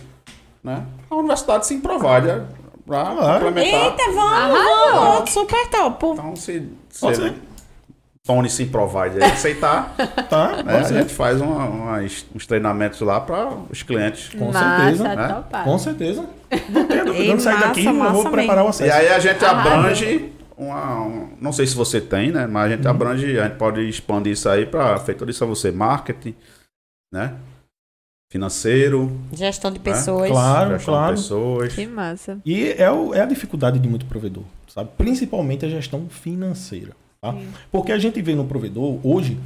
Né? A Universidade se provide pra complementar. Eita, vamos, Arrasou. vamos. Super top. Então, se, se ser. Tony se provide aí aceitar, Tá? né, a gente faz uma- umas- uns treinamentos lá para os clientes. Com massa, certeza, né? topado. Com certeza. Não tenho dúvida. Ei, Quando sair massa, daqui, eu vou preparar o E acesso. aí a gente Arrasou. abrange uma, um- não sei se você tem, né? Mas a gente abrange, a gente pode expandir isso aí para feito isso a você, marketing, né? Financeiro, Gestão de né? pessoas. Claro, gestão claro. de pessoas. Que massa. E é, o- é a dificuldade de muito provedor, sabe? Principalmente a gestão financeira. Tá? Porque a gente vê no provedor hoje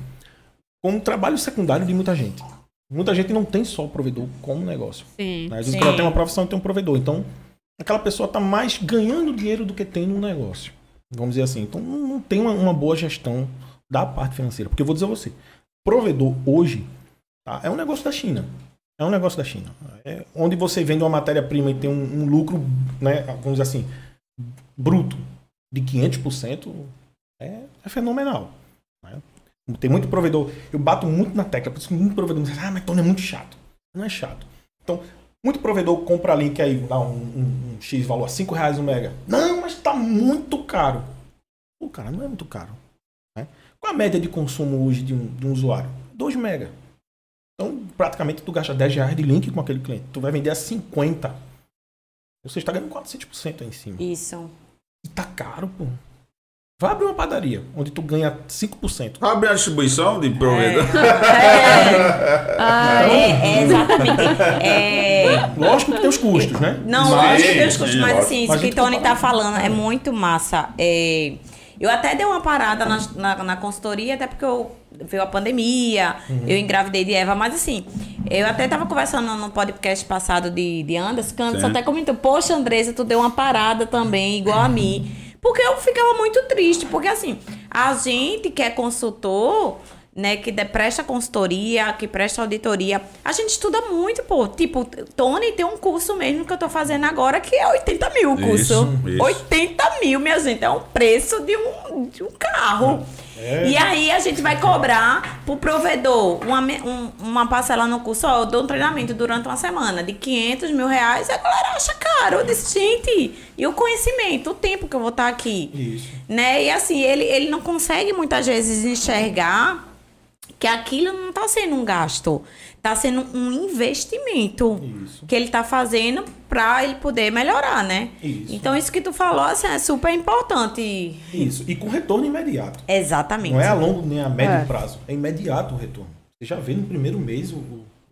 como um trabalho secundário de muita gente. Muita gente não tem só o provedor como negócio. Sim. Né? Às vezes cara tem uma profissão e tem um provedor. Então, aquela pessoa está mais ganhando dinheiro do que tem no negócio. Vamos dizer assim. Então, não não tem uma, uma boa gestão da parte financeira. Porque eu vou dizer a você, provedor hoje tá? é um negócio da China. É um negócio da China. É onde você vende uma matéria-prima e tem um, um lucro, né, vamos dizer assim, bruto de 500%, é, é fenomenal. né? Tem muito provedor. Eu bato muito na tecla, por isso que muito provedor me diz, ah, mas Tony é muito chato. Não é chato. Então, muito provedor compra que aí dá um, um- um X valor, 5 reais o mega. Não, mas tá muito caro. Pô, cara, não é muito caro. né? Qual a média de consumo hoje de um, de um usuário? 2 mega. Então, praticamente, tu gasta 10 reais de link com aquele cliente. Tu vai vender a 50. Você está ganhando 400% aí em cima. Isso. E tá caro, pô. Vai abrir uma padaria, onde tu ganha 5%. Abre a distribuição de provedor. Ah, É, é, exatamente. É, Lógico que tem os custos, né? Não, Mas- lógico que tem os custos, mas assim, isso que gente Tony compara. tá falando é muito massa. É, eu até dei uma parada na, na, na consultoria, até porque eu, veio a pandemia, eu engravidei de Eva, mas assim, eu até tava conversando no podcast passado de, de Anderson, que Anderson até comentou, poxa, Andresa, tu deu uma parada também, igual a mim. Porque eu ficava muito triste, porque assim, a gente que é consultor, né, que de- presta consultoria, que presta auditoria, a gente estuda muito, pô. Tipo, Tony tem um curso mesmo que eu tô fazendo agora que é 80 mil o curso. Isso, isso. 80 mil, minha gente, é um preço de um, de um carro. É. E aí a gente vai cobrar pro provedor uma, um- uma parcela no curso. Ó, eu dou um treinamento durante uma semana de 500 mil reais. E a galera acha caro. Eu disse, gente, e o conhecimento, o tempo que eu vou estar aqui? Isso. né? E assim, ele, ele não consegue muitas vezes enxergar que aquilo não está sendo um gasto, está sendo um investimento Isso. que ele está fazendo para ele poder melhorar, né? Isso. Então isso que tu falou assim, é super importante. Isso. E com retorno imediato. Exatamente. Não é a longo nem a médio É. prazo. É imediato o retorno. Você já vê no primeiro mês o,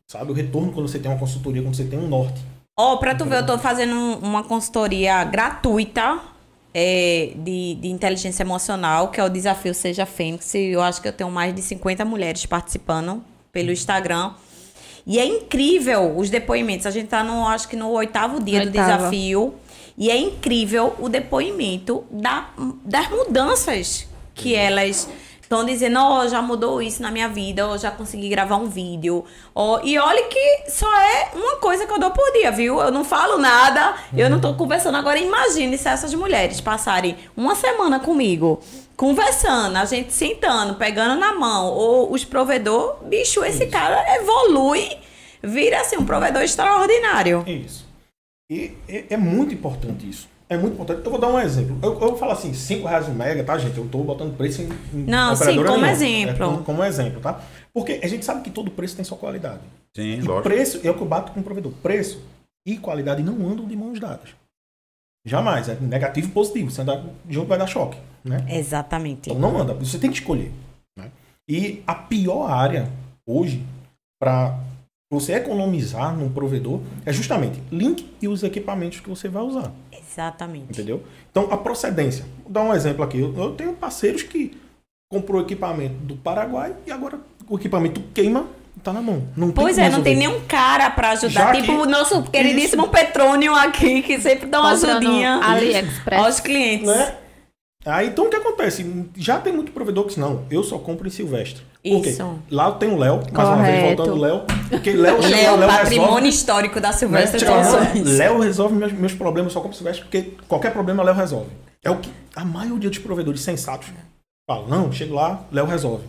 sabe, o retorno quando você tem uma consultoria, quando você tem um norte. Ó, pra tu ver, eu tô fazendo um- uma consultoria gratuita é, de, de inteligência emocional, que é o Desafio Seja Fênix. E Eu acho que eu tenho mais de 50 mulheres participando pelo Instagram. E é incrível os depoimentos. A gente tá no, acho que no oitavo dia do desafio. E é incrível o depoimento da, das mudanças que elas estão dizendo, ó, já mudou isso na minha vida, ou já consegui gravar um vídeo. Ó, e olha que só é uma coisa que eu dou por dia, viu? Eu não falo nada, eu não tô conversando. Agora imagine se essas mulheres passarem uma semana comigo, conversando, a gente sentando, pegando na mão, ou os provedor, bicho, esse cara evolui, vira assim um provedor extraordinário. Isso. E é, é muito importante isso. É muito importante. Eu vou dar um exemplo. Eu, eu falo assim, 5 reais o mega, tá, gente? Eu tô botando preço em, em Não, sim, como nenhuma. exemplo. É, como, como exemplo, tá? Porque a gente sabe que todo preço tem sua qualidade. Sim, E lógico. preço é o que eu bato com o provedor. Preço e qualidade não andam de mãos dadas. Jamais. É negativo e positivo. Se andar junto vai dar choque. Né? Exatamente. Então não anda. Você tem que escolher. né? E a pior área hoje para você economizar num provedor é justamente link e os equipamentos que você vai usar. Exatamente. Entendeu? Então a procedência. Vou dar um exemplo aqui. Eu, eu tenho parceiros que comprou equipamento do Paraguai e agora o equipamento queima tá na mão. Não tem Pois é, não tem nenhum cara pra ajudar. Já tipo que- o nosso queridíssimo Petrônio aqui, que sempre dá uma Comprando ajudinha AliExpress. aos clientes. né? Aí então o que acontece? Já tem muito provedor que diz, não, eu só compro em Silvestre. Por quê? Isso. Lá tem o Léo, mais uma vez Correto. voltando o Léo. Porque Léo lá, Léo, Léo patrimônio resolve. histórico da Silvestre né? Soluções. Léo resolve meus, meus problemas, só compro Silvestre, porque qualquer problema Léo resolve. É o que a maioria dos provedores sensatos falam, não, chego lá, Léo resolve.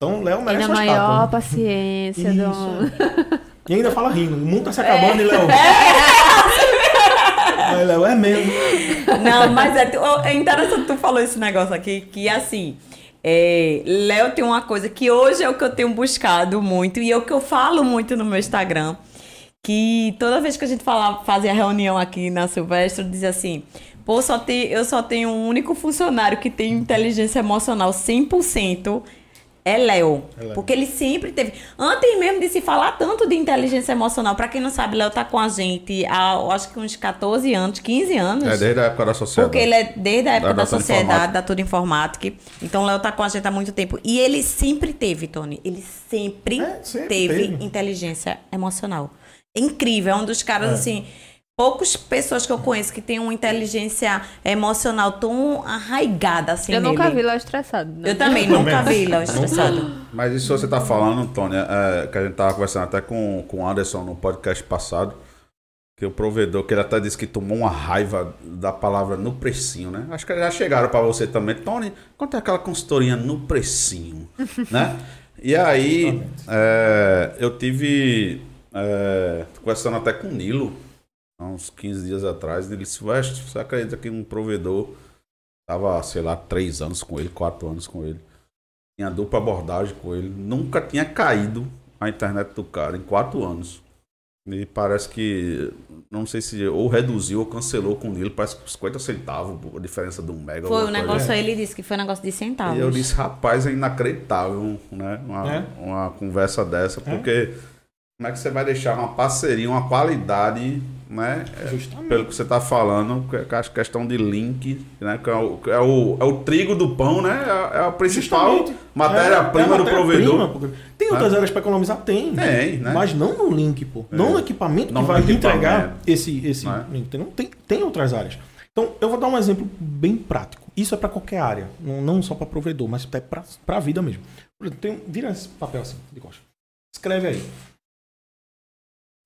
Então Léo merece uma maior estátua. paciência do... E ainda fala rindo, o mundo tá se É. acabando e Léo. Aí Léo, é mesmo. Não, mas é, é interessante tu falou esse negócio aqui, que assim, é, Léo tem uma coisa que hoje é o que eu tenho buscado muito e é o que eu falo muito no meu Instagram, que toda vez que a gente fala, fazia reunião aqui na Silvestre, dizia assim, pô, só tem, eu só tenho um único funcionário que tem inteligência emocional 100%, é Léo. É Léo. Porque ele sempre teve. Antes mesmo de se falar tanto de inteligência emocional, pra quem não sabe, Léo tá com a gente há, acho que uns 14 anos, 15 anos. É desde a época da sociedade. Porque ele é desde a época Da- da, sociedade, Informática. da Tudo Informática. Então, o Léo tá com a gente há muito tempo. E ele sempre teve, Tony. Ele sempre, É, sempre teve, teve. inteligência emocional. É incrível. É um dos caras, É. assim. Poucas pessoas que eu conheço que têm uma inteligência emocional tão arraigada assim. Eu nunca nele. vi Léo estressado. né? Eu também Eu nunca vi Léo estressado. Mas isso você tá falando, Tony, é, que a gente tava conversando até com, com o Anderson no podcast passado, que o provedor, que ele até disse que tomou uma raiva da palavra no precinho, né? Acho que já chegaram pra você também. Tony, quanto é aquela consultoria no precinho, né? E aí, é, eu tive é, conversando até com o Nilo, há uns 15 dias atrás, ele disse, West, você acredita que um provedor tava, sei lá, três anos com ele, quatro anos com ele tinha dupla abordagem com ele. Nunca tinha caído a internet do cara em quatro anos. E parece que, não sei se ou reduziu ou cancelou com ele, parece que 50 centavos a diferença de um mega. Foi o alguma coisa. negócio, ele disse que foi um negócio de centavos. E eu disse, rapaz, é inacreditável, né? Uma, É. uma conversa dessa, porque como é que você vai deixar uma parceria, uma qualidade, né? Justamente. Pelo que você está falando, é a questão de link, né? Que é o, é o, é o trigo do pão, né? É, é a principal Justamente. matéria-prima É, é do provedor. porque Tem outras áreas para economizar? Tem. Tem, né? Mas não no link, pô. Não no equipamento Não que vai entregar esse, esse Não é? link. Tem, tem outras áreas. Então, eu vou dar um exemplo bem prático. Isso é para qualquer área. Não, não só para provedor, mas até para a vida mesmo. Tem, vira esse papel assim, de costa. Escreve aí.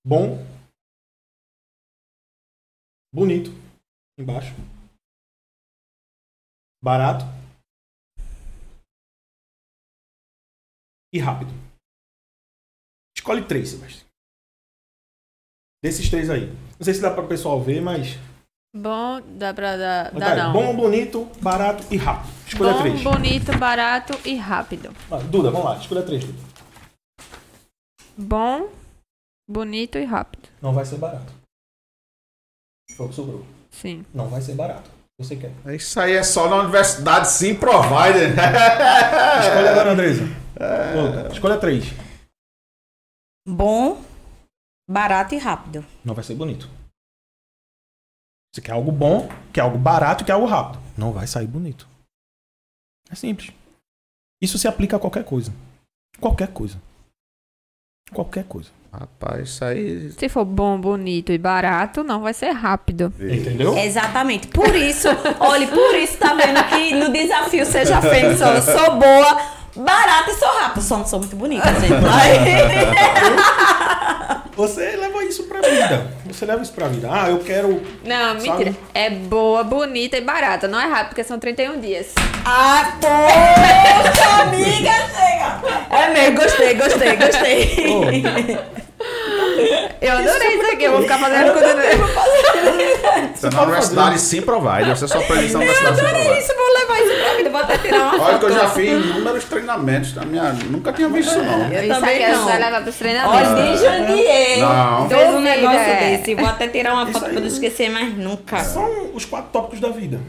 Bom. Bonito. Embaixo. Barato. E rápido. Escolhe três, Sebastião. Desses três aí. Não sei se dá para o pessoal ver, mas. Bom, dá pra dar. Dá tá não. Bom, bonito, barato e rápido. Escolha Bom, três. bonito, barato e rápido. Duda, vamos lá. Escolha três, Duda. Bom, bonito e rápido. Não vai ser barato. Foi o que sobrou. Sim. Não vai ser barato. Você quer. Isso aí é só na Universidade Sim Provider. Escolhe agora, Andresa. Outra. Escolha três. Bom, barato e rápido. Não vai ser bonito. Você quer algo bom, quer algo barato, quer algo rápido. Não vai sair bonito. É simples. Isso se aplica a qualquer coisa. Qualquer coisa. Qualquer coisa. Rapaz, isso aí. Se for bom, bonito e barato, não vai ser rápido. Entendeu? Exatamente. Por isso, olhe, por isso tá vendo que no desafio Seja Fênix, eu sou boa, barata e sou rápida. Só não sou muito bonita, gente. Você leva isso pra vida. Você leva isso pra vida. Ah, eu quero. Não, Sabe? mentira. É boa, bonita e barata. Não é rápido, porque são 31 dias. ah, poxa, amiga, chega. É mesmo, gostei, gostei, gostei. Eu adorei isso aqui. Eu vou ficar fazendo quando Você é na Universidade Sim Provider. Você só isso na Universidade Sim Adorei isso, vou levar isso pra vida. Vou até tirar uma Olha que eu já fiz inúmeros treinamentos na minha. Nunca tinha visto isso, não. Eu Isso também aqui não. você vai levar pros treinamentos. Olha, de Janier. Não. Fez um negócio desse. Vou até tirar uma Isso foto aí. pra não esquecer, mas nunca. São os quatro tópicos da vida.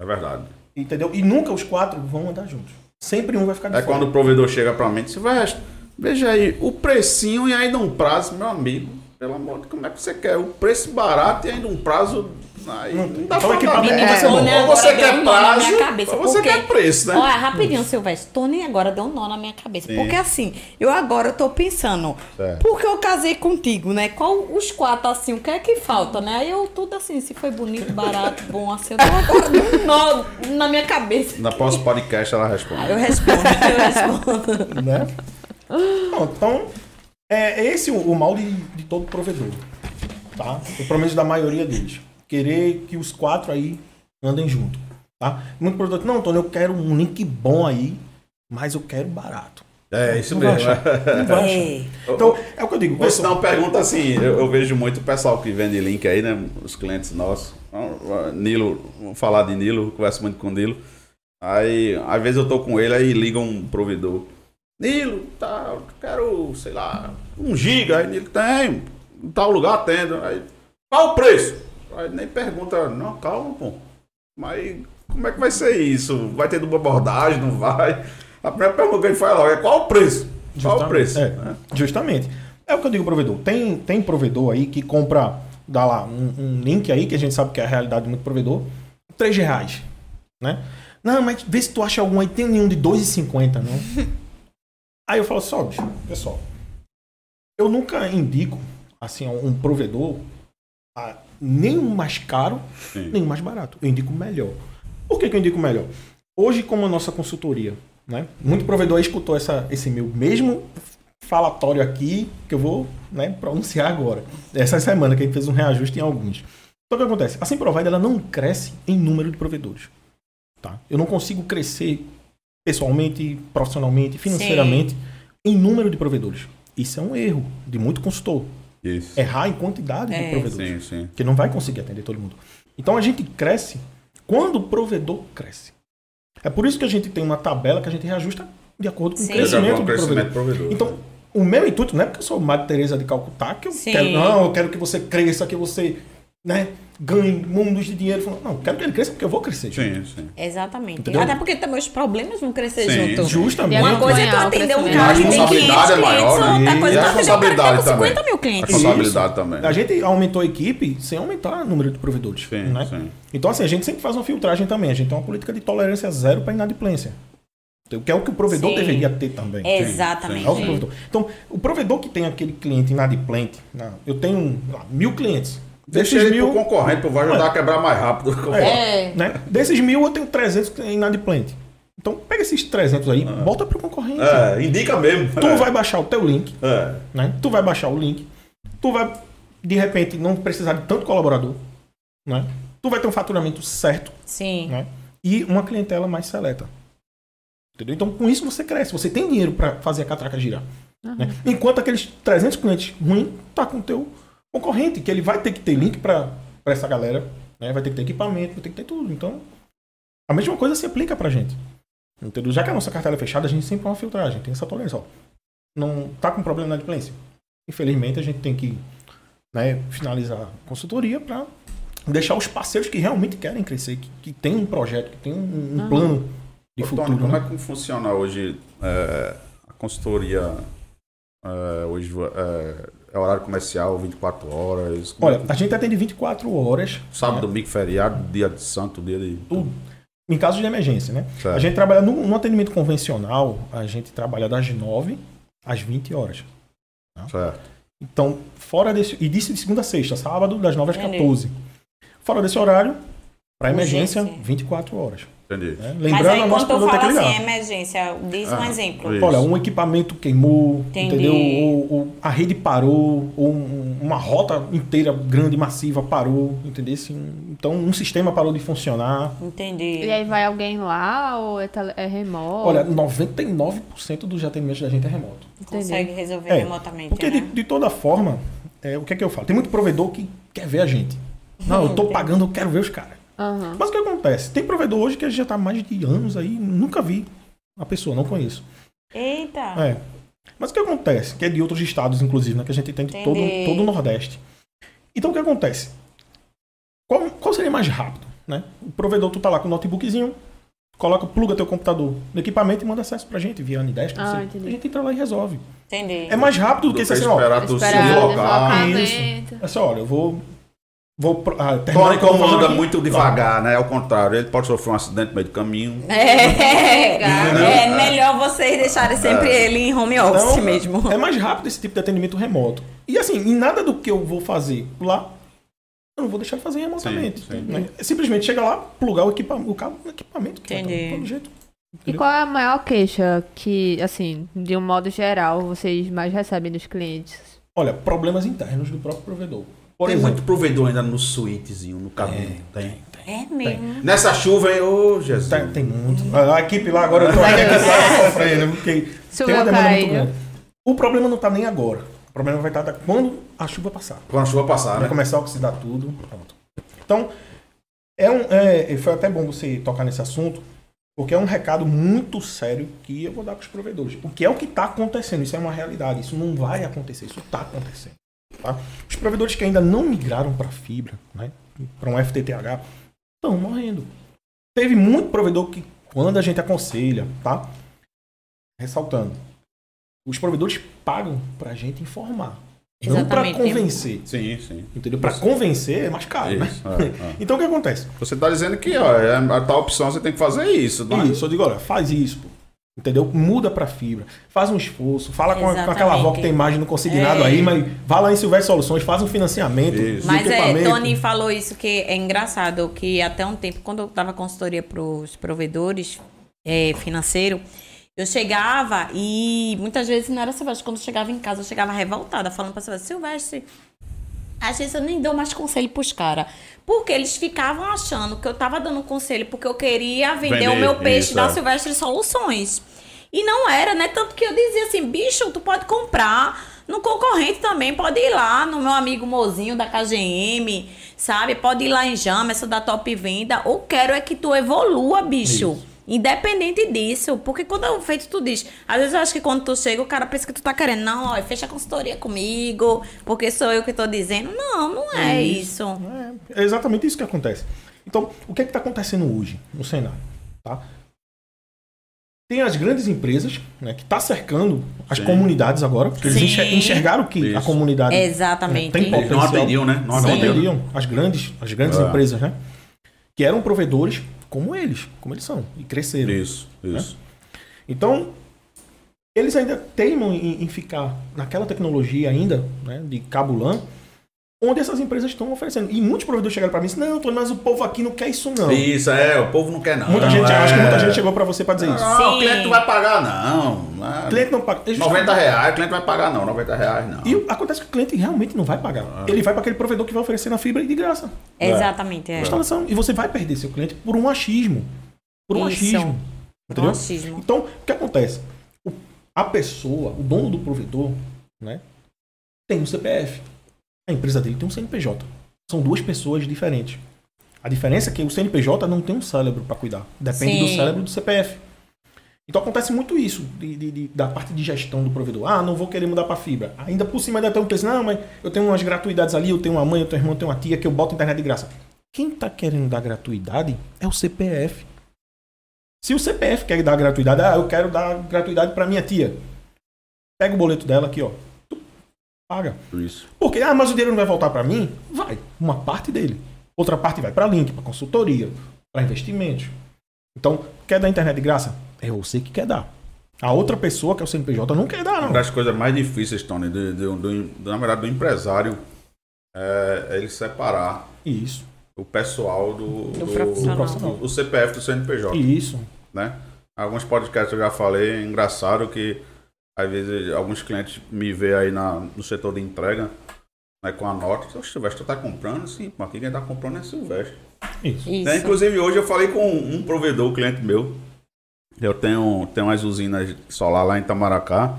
É verdade. Entendeu? E nunca os quatro vão andar juntos. Sempre um vai ficar de É fora. quando o provedor chega pra mim e diz, Veste, veja aí, o precinho e ainda um prazo, meu amigo. Pelo amor de Deus, como é que você quer? O preço barato e ainda um prazo. Aí, não dá Então, pra equipamento ser bom. ou Agora você quer prazo, minha cabeça, ou você porque- quer preço, né? Olha, rapidinho, Silvestre. Tony agora deu um nó na minha cabeça. Sim. Porque assim, eu agora tô pensando, Certo. porque eu casei contigo, né? Qual os quatro, assim, o que é que falta, né? Aí eu tudo assim, se foi bonito, barato, bom, assim, eu tô agora deu um nó na minha cabeça. Na próximo podcast ela responde. Eu respondo, eu respondo. né? Bom, então, é esse o, o mal de, de todo provedor. Tá? Ou pelo menos da maioria deles. Querer que os quatro aí andem junto. Tá? Muito provedor, não, Tony, eu quero um link bom aí, mas eu quero barato. É, isso Não mesmo. Não. É. Então, é o que eu digo. Você pessoal, não pergunta assim, eu, eu vejo muito o pessoal que vende link aí, né? Os clientes nossos. Ah, Nilo, vamos falar de Nilo, converso muito com o Nilo. Aí, às vezes eu tô com ele, aí liga um provedor. Nilo, tá, eu quero, sei lá, um giga. Aí Nilo tem, em tal lugar tendo. Aí, qual o preço? Aí nem pergunta, não, calma, pô. Mas como é que vai ser isso? Vai ter dupla abordagem, não vai? A primeira pergunta que ele faz logo é qual o preço? Qual o Justamente. preço? É, né? Justamente. É o que eu digo, provedor. Tem, tem provedor aí que compra, dá lá um, um link aí, que a gente sabe que é a realidade de muito provedor, 3 reais. Né? Não, mas vê se tu acha algum aí. Tem nenhum de 2,50, não. aí eu falo assim, ó, bicho, pessoal. Eu nunca indico, assim, um provedor a nem um mais caro, Sim. nem um mais barato. Eu indico o melhor. Por que, que eu indico o melhor? Hoje, como a nossa consultoria, né? Muito provedor escutou essa, esse meu mesmo falatório aqui, que eu vou né, pronunciar agora. Essa semana que a gente fez um reajuste em alguns. Então o que acontece? A Simprovider ela não cresce em número de provedores. Tá? Eu não consigo crescer pessoalmente, profissionalmente, financeiramente em número de provedores. Isso é um erro de muito consultor. Isso. Errar em quantidade de É. provedores. Sim, sim. Porque não vai conseguir atender todo mundo. Então a gente cresce quando o provedor cresce. É por isso que a gente tem uma tabela que a gente reajusta de acordo com Sim. o crescimento Com do o crescimento provedor. do provedor. Então, o meu intuito não é porque eu sou Madre Teresa de Calcutá que eu Sim. quero, não, eu quero que você cresça, que você né, ganhe mundos de dinheiro. Não, eu quero que ele cresça porque eu vou crescer. Sim, sim. Exatamente. Entendeu? Até porque também os problemas vão crescer Sim, junto. Justamente. Uma coisa é tu atender um cara que E a tem 500 responsabilidade é maior, outra E coisa a é tu atender um cara que responsabilidade tem 50 também. mil A clientes. responsabilidade também. A gente aumentou a equipe sem aumentar o número de provedores. Sim, né? sim. Então, assim, a gente sempre faz uma filtragem também. A gente tem uma política de tolerância zero para inadimplência. Então, Que é o que o provedor Sim. deveria ter também. Exatamente. É o provedor. Então, o provedor que tem aquele cliente inadimplente, eu tenho lá, mil clientes. Deixa Desses ele mil, pro concorrente, pro vai ajudar a quebrar mais rápido. É. né? Desses mil, eu tenho 300 que é inadimplente. Então, pega esses 300 aí, bota pro concorrente. É, indica mesmo. Tu é. vai baixar o teu link, É. né? Tu vai baixar o link. Tu vai, de repente, não precisar de tanto colaborador, né? Tu vai ter um faturamento certo, Sim. né? E uma clientela mais seleta. Entendeu? Então, com isso você cresce. Você tem dinheiro para fazer a catraca girar. né? Enquanto aqueles 300 clientes ruins tá com o teu concorrente, que ele vai ter que ter link para essa galera, né? vai ter que ter equipamento, vai ter que ter tudo. Então, a mesma coisa se aplica pra gente. Entendeu? Já que a nossa cartela é fechada, a gente sempre tem uma filtragem, tem essa tolerância. Ó. Não tá com problema na adimplência. Infelizmente, a gente tem que né, finalizar a consultoria para deixar os parceiros que realmente querem crescer, que, que tem um projeto, que tem um, um plano de Ô, futuro. Tony, como né? é que funciona hoje é, a consultoria? é, hoje é, é horário comercial, 24 horas. como Olha, é que- a gente atende 24 horas, sábado, domingo, feriado, dia de santo, dia de. tudo, em caso de emergência, né? Certo. A gente trabalha no, no atendimento convencional, a gente trabalha das 9 às 20 horas. Certo. Então, fora desse. E disso de segunda a sexta, sábado, das 9 às Entendi. 14. Fora desse horário, para emergência, Urgência. 24 horas. Entendi. né? Mas Lembrando, aí a nossa quando tu é fala que assim, ligar. emergência, diz um Ah, exemplo. isso. Olha, um equipamento queimou, Entendi. entendeu? Ou, ou a rede parou, ou um- uma rota inteira grande, massiva parou, entendeu? Assim, Então, um sistema parou de funcionar. Entendi. E aí vai alguém lá ou é, tele- é remoto? Olha, 99% dos atendimentos da gente é remoto. Consegue resolver É, remotamente, Porque de, né? de toda forma, é, o que é que eu falo? Tem muito provedor que quer ver a gente. Não, eu tô pagando, eu quero ver os caras. Mas o que acontece? Tem provedor hoje que já tá há mais de anos aí, nunca vi a pessoa, não conheço. Eita. É. Mas o que acontece? Que é de outros estados, inclusive, né? Que a gente tem de todo, todo o Nordeste. Então o que acontece? Qual, qual seria mais rápido? Né? O provedor, tu tá lá com o notebookzinho, coloca, pluga teu computador no equipamento e manda acesso pra gente via Anidesk. Ah, entendi. A gente entra lá e resolve. Entendi. É mais rápido do, Do que que você assim, ó. esperar tu se Esperar deslocar. deslocamento. É só, olha, eu vou. Vou pro- ah, Tony comanda aqui. muito devagar, né? Ao contrário, ele pode sofrer um acidente no meio do caminho. É, Legal. é melhor vocês deixarem sempre ele em home office Então, mesmo. É mais rápido esse tipo de atendimento remoto. E assim, em nada do que eu vou fazer lá, eu não vou deixar de fazer remotamente. Sim, sim. né? É Simplesmente chega lá, plugar o, equipa o cabo no equipamento. Que Entendi. Tá, todo jeito. E qual é a maior queixa que, assim, de um modo geral, vocês mais recebem dos clientes? Olha, problemas internos do próprio provedor. Por Tem exemplo, muito provedor ainda no suítezinho, no caminho. Tem. É mesmo. Nessa chuva, hein? Ô, Jesus. tem, tem muito. A, a equipe lá agora, eu tô aqui, sofrendo, porque tem uma demanda muito grande. O problema não tá nem agora. O problema vai estar tá quando a chuva passar. Quando a chuva passar, Vai né? começar a oxidar tudo. Pronto. Então, é um, é, foi até bom você tocar nesse assunto, porque é um recado muito sério que eu vou dar para os provedores. O que é o que está acontecendo? Isso é uma realidade. Isso não vai acontecer. Isso está acontecendo. Tá? Os provedores que ainda não migraram para fibra, né, para um FTTH, estão morrendo. Teve muito provedor que, quando a gente aconselha, tá? ressaltando, os provedores pagam pra gente informar. Não pra Exatamente. convencer. Sim, sim. Entendeu? Pra convencer é mais caro, Isso, né? é, é. Então o que acontece? Você tá dizendo que, ó, é a tal opção você tem que fazer isso. Não é? Isso, eu digo, olha, faz isso, pô. Entendeu? Muda pra fibra. Faz um esforço. Fala com, a- com aquela avó que tem imagem no consignado É. aí, mas vá lá em Silvestre Soluções, faz um financiamento. Isso. Mas é. Tony falou isso que é engraçado, que até um tempo, quando eu dava consultoria para os provedores é, financeiro, eu chegava e muitas vezes não era Silvestre. Quando eu chegava em casa, eu chegava revoltada, falando para Silvestre, Silvestre, às vezes eu nem dou mais conselho pros caras. Porque eles ficavam achando que eu tava dando conselho porque eu queria vender, Vender, o meu peixe isso, da é. Silvestre Soluções. E não era, né? Tanto que eu dizia assim, bicho, tu pode comprar no concorrente também, pode ir lá no meu amigo Mozinho da KGM, sabe? Pode ir lá em Jamerson da Top Venda. Ou quero é que tu evolua, bicho. Isso. Independente disso, porque quando eu feito tu diz, às vezes eu acho que quando tu chega, o cara pensa que tu tá querendo, não, ó, fecha a consultoria comigo, porque sou eu que tô dizendo. Não, não é isso. É, é exatamente isso que acontece. Então, o que é que está acontecendo hoje no cenário? Tá? Tem as grandes empresas né, que está cercando as Sim. comunidades agora, porque eles Sim. enxer- enxergaram que a Isso. comunidade Exatamente. tem Eles não potencial. atendiam, né? Não não Sim. atendiam. atendiam as grandes, as grandes É. empresas, né? Que eram provedores como eles, como eles são, e cresceram. Isso, isso. Então, eles ainda teimam em, em ficar naquela tecnologia ainda, né, de cabo LAN, onde essas empresas estão oferecendo. E muitos provedores chegaram para mim e disseram, não, Tony, mas o povo aqui não quer isso não. Isso, é, o povo não quer não. Muita gente, é. acho que muita gente chegou para você para dizer isso. Não, Sim. o cliente não vai pagar não. não. O cliente não paga. Eles- 90 reais, o cliente vai pagar não, 90 reais não. E acontece que o cliente realmente não vai pagar. Ah. Ele vai para aquele provedor que vai oferecer na fibra de graça. Exatamente, é. Instalação. E você vai perder seu cliente por um achismo. Por um Isso. achismo. Entendeu? Machismo. Então, o que acontece? O- a pessoa, o dono do provedor, né, tem um CPF. A empresa dele tem um CNPJ. São duas pessoas diferentes. A diferença é que o CNPJ não tem um cérebro para cuidar. Depende do Sim. cérebro do CPF. Então acontece muito isso de- de- de- da parte de gestão do provedor. Ah, não vou querer mudar para fibra. Ainda por cima ainda tem um preço. Não, mas eu tenho umas gratuidades ali, eu tenho uma mãe, eu tenho um irmão, eu tenho uma tia que eu boto internet de graça. Quem está querendo dar gratuidade é o CPF. Se o CPF quer dar gratuidade, ah, eu quero dar gratuidade para minha tia. Pega o boleto dela aqui, ó. Paga. Isso. Porque, ah, mas o dinheiro não vai voltar para mim? Vai. Uma parte dele. Outra parte vai para link, para consultoria, para investimentos. Então, quer dar internet de graça? É você que quer dar. A outra pessoa, que é o CNPJ, não quer dar, Uma não. das coisas mais difíceis, Tony, de, de, do- do- na verdade, do empresário, é, é ele separar Isso. o pessoal do, Do profissional. do- do CPF do CNPJ. Isso. né? Alguns podcasts eu já falei, é engraçado que às vezes alguns clientes me veem aí na, no setor de entrega, né, com a nota, o Silvestre, tu tá comprando? Sim, mas aqui quem tá comprando é Silvestre. Isso. Isso. Né? Inclusive hoje eu falei com um provedor, um cliente meu, eu tenho, tenho umas usinas solar lá em Itamaracá,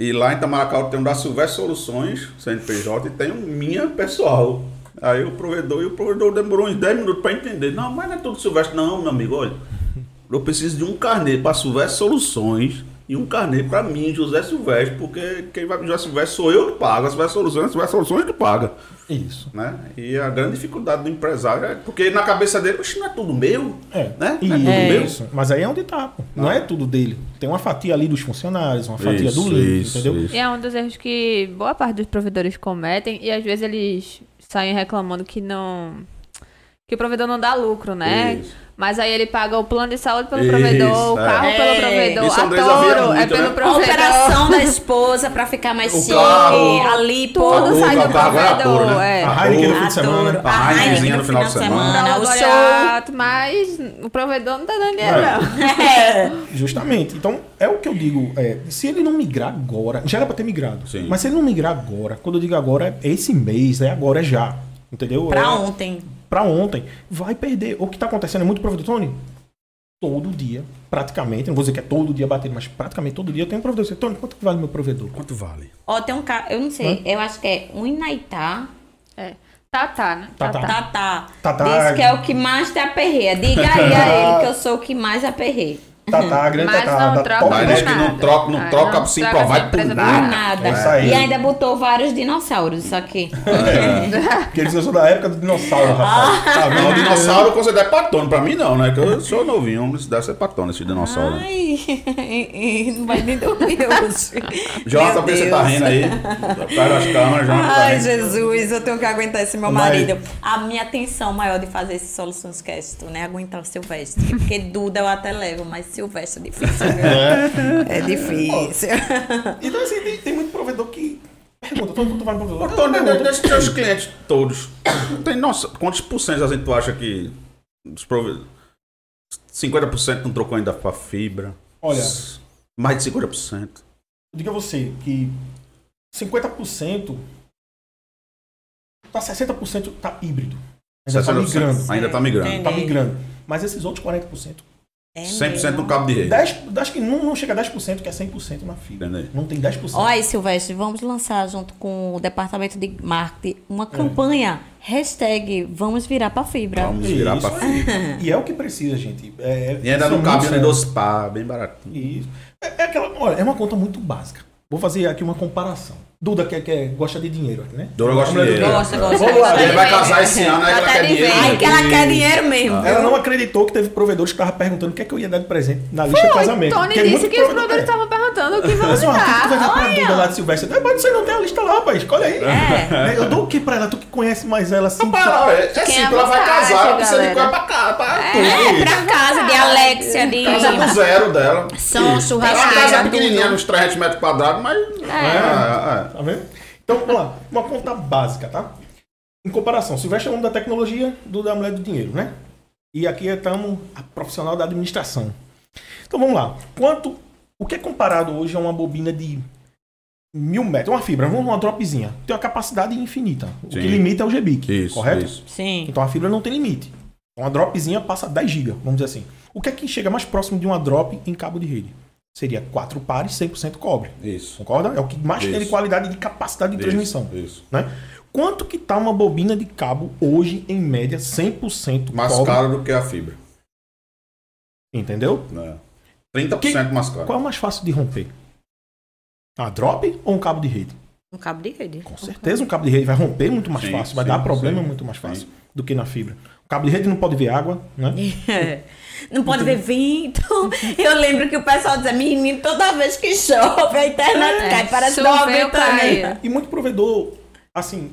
e lá em Itamaracá eu tenho da Silvestre Soluções, CNPJ, e tenho minha pessoal. Aí o provedor, e o provedor demorou uns 10 minutos para entender. Não, mas não é tudo Silvestre. Não, meu amigo, olha. Eu preciso de um carnê para Silvestre Soluções e um carnê para mim, José Silvestre, porque quem vai me José Silvestre sou eu que pago. A Silvestre Soluções, a Silvestre Soluções que paga. Isso. Né? E a grande dificuldade do empresário é porque na cabeça dele, oxe, não é tudo meu. É. Né? E Não é tudo meu. Isso. Mas aí é onde tá, pô. Não é tudo dele. Tem uma fatia ali dos funcionários, uma fatia Isso, do isso, entendeu? isso. E é um dos erros que boa parte dos provedores cometem e às vezes eles saem reclamando que não. Que o provedor não dá lucro, né? Isso. Mas aí ele paga o plano de saúde pelo Isso, provedor, o é. carro É. pelo provedor, Isso a Andrés ouvia touro é pelo né? A provedor. operação da esposa pra ficar mais chique, ali, Tudo sai do é a provedor. touro, né? é. A Heineken no fim de semana. Adoro. A A Heinekenzinha Heineken no final de semana. o Não, show. mas o provedor não tá dando dinheiro, não. É. Justamente. Então, é o que eu digo. é, se ele não migrar agora, já era pra ter migrado. Sim. Mas se ele não migrar agora, quando eu digo agora, é esse mês, é agora, é já. Entendeu? Pra é, ontem. Pra ontem. Vai perder. O que tá acontecendo é muito provedor, Tony. Todo dia, praticamente, não vou dizer que é todo dia batendo, mas praticamente todo dia eu tenho um provedor. Eu sei, Tony, quanto que vale meu provedor? Quanto vale? Ó, tem um cara, eu não sei, eu acho que é um Inaitá. É. Tatá, né? Tatá. Tatá. Tatá. Diz que é o que mais te aperreia. Diga aí a ele que eu sou o que mais aperrei. Tatá, tá, grande Mas Tatá. não da troca Top que não troca, não Ah, troca não sem troca provar sem por nada. nada. É. E ainda botou vários dinossauros, isso aqui. Porque eles são da época do dinossauro, rapaz. Tá vendo? Não, o dinossauro eu considero patone pra mim não, né? Que eu sou novinho, mas deve ser patone esse dinossauro. Ai, não vai nem dormir hoje. Jonathan, Meu por que você tá rindo aí? Atrás das câmeras, Jonathan tá Ai, rindo. Jesus, eu tenho que aguentar esse meu Mas- marido. A minha atenção maior de fazer esse Soluções Cast, né? Aguentar o Silvestre. Porque Duda eu até levo, mas Silvestre é difícil. viu? É difícil. Então, assim, tem, tem muito provedor que pergunta. Todo mundo vai no provedor. Antônio, pergunta. de- desses teus clientes todos, tem, nossa, quantos por cento a gente tu acha que os prove... 50% não trocou ainda pra fibra? Olha, Mais de 50%. diga você que 50% tá 60% tá híbrido. Ainda tá 60%. migrando. Ainda tá migrando. Entendi. Tá migrando. Mas esses outros 40%. É 100% mesmo. no cabo de rede. 10, acho que não, não chega a 10%, que é 100% na fibra. Entendi. Não tem 10%. Olha Silvestre, vamos lançar junto com o departamento de marketing uma campanha. Hashtag vamos virar pra fibra. Vamos virar Isso pra aí. fibra. E é o que precisa, gente. É, E ainda é nem sério. dos pá, bem baratinho. Isso. É, é aquela, olha, é uma conta muito básica. Vou fazer aqui uma comparação. Duda que, que gosta de dinheiro, né? Dora gosta de dinheiro. Gosta, gosta. Vamos lá, Ele vai casar esse ano, ela tá quer dinheiro. Ai, que ela quer dinheiro mesmo. Ela não acreditou que teve provedores que estavam perguntando o que é que eu ia dar de presente na lista de casamento. Tony é disse que os provedor- produtores estavam perguntando o que vamos Mas, tu vai dar pra Duda lá de Silvestre? É, mas você não tem a lista lá, rapaz. Escolhe aí. É. Eu dou o que pra ela? Tu que conhece mais ela assim. Para, é, é é ela vai casar, ela precisa de galera? coisa pra cá, pra É, pra casa de Alexia, de Casa do zero dela. São É uma churrasqueira. casa tudo. pequenininha, uns 300 metros quadrados, mas... É, Tá vendo? Então, vamos lá. Uma conta básica, tá? Em comparação, Silvestre é o nome da tecnologia do da mulher do dinheiro, né? E aqui estamos a profissional da administração. Então vamos lá. Quanto. O que é comparado hoje a uma bobina de mil metros? Uma fibra, vamos uma dropzinha. Tem uma capacidade infinita. O que Sim. limita é o GBIC, Isso, correto? isso. Sim. Então a fibra não tem limite. Uma dropzinha passa 10 GB, vamos dizer assim. O que é que chega mais próximo de uma drop em cabo de rede? Seria 4 pares, 100% cobre. Isso. Concorda? É o que mais tem de Isso. qualidade de capacidade de transmissão. Isso, isso. Né? Quanto que tá uma bobina de cabo hoje, em média, 100% Mais cobre? caro do que a fibra. Entendeu? Né? 30% mais caro. Qual é o mais fácil de romper? A drop ou um cabo de rede? Um cabo de rede. Com certeza um cabo de rede vai romper muito mais Sim, fácil, vai sim, dar problema sim. muito mais fácil Sim. do que na fibra. O cabo de rede não pode ver água, né? É. Não pode ver vento. Eu lembro que o pessoal dizia, menino, toda vez que chove, a internet É, cai. Parece também. cai. E muito provedor, assim,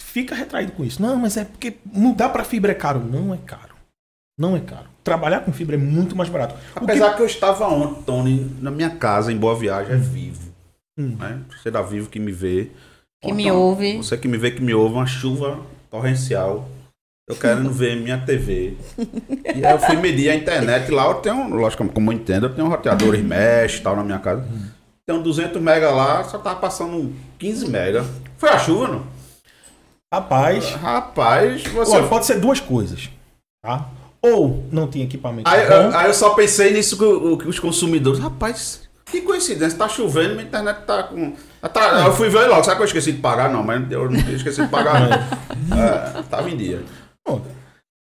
fica retraído com isso. Não, mas é porque mudar para fibra é caro. Não é caro. Não é caro. Trabalhar com fibra é muito mais barato. O que- Apesar que... eu estava ontem, Tony, na minha casa, em Boa Viagem, é vivo. Hum. Né? Você da Vivo que me vê. Que Ó, me então, ouve. Você que me vê, que me ouve, uma chuva torrencial. Eu querendo ver minha TV. E aí eu fui medir a internet. Lá eu tenho, lógico, como eu entendo, eu tenho roteadores mesh e tal na minha casa. Tem um 200 mega lá, só tava passando 15 mega. Foi a chuva, não? Rapaz, Rapaz, você... olha, pode ser duas coisas. Tá? Ou não tinha equipamento Aí, bom. eu- aí eu só pensei nisso que, os consumidores. Rapaz, que coincidência, tá chovendo, minha internet tá com. Tá, eu fui ver logo, sabe que eu esqueci de pagar? Não, mas eu não esqueci de pagar, não. É, tava em dia. Pronto.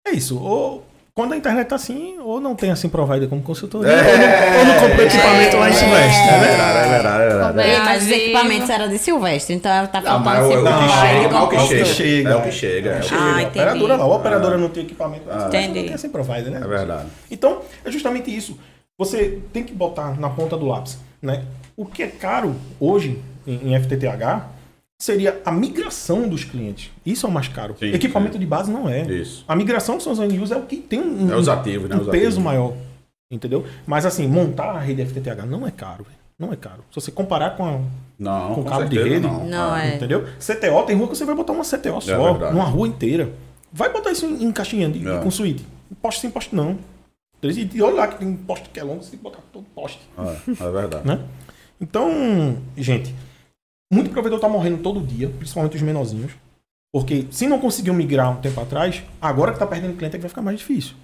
É isso. Ou quando a internet tá assim, ou não tem assim provider como consultoria, É. ou, não, ou não comprou equipamento lá em Silvestre. É verdade, é verdade, é verdade. Ei, mas os equipamentos eram de Silvestre, então ela tá Não, faltando mas o, esse o que Não, chega, é o que chega. chega. É o que chega. é o que Chega. Ah, chega. a entendi. operadora lá, a operadora não tem equipamento, Ah. não Entendi. tem sem provider, né? É verdade. Então, é justamente isso. Você tem que botar na ponta do lápis, né? O que é caro hoje em, em FTTH seria a migração dos clientes. Isso é o mais caro. Sim, Equipamento sim. de base não é. Isso. A migração dos seus end é o que tem um, É os ativos, né? um Os peso ativos. maior. Entendeu? Mas assim, montar a rede FTTH não é caro. Não é caro. Se você comparar com a. Não, Com com, cabo de rede? não. Não, é. Entendeu? CTO, tem rua que você vai botar uma CTO só, verdade. numa rua inteira. Vai botar isso em, em caixinha de, É. com suíte. Poste sem poste, não. E olha lá que tem poste que é longo, você tem que botar todo poste. É, é verdade. Né? Então, gente, muito provedor tá morrendo todo dia, principalmente os menorzinhos. Porque se não conseguiu migrar um tempo atrás, agora que tá perdendo cliente é que vai ficar mais difícil.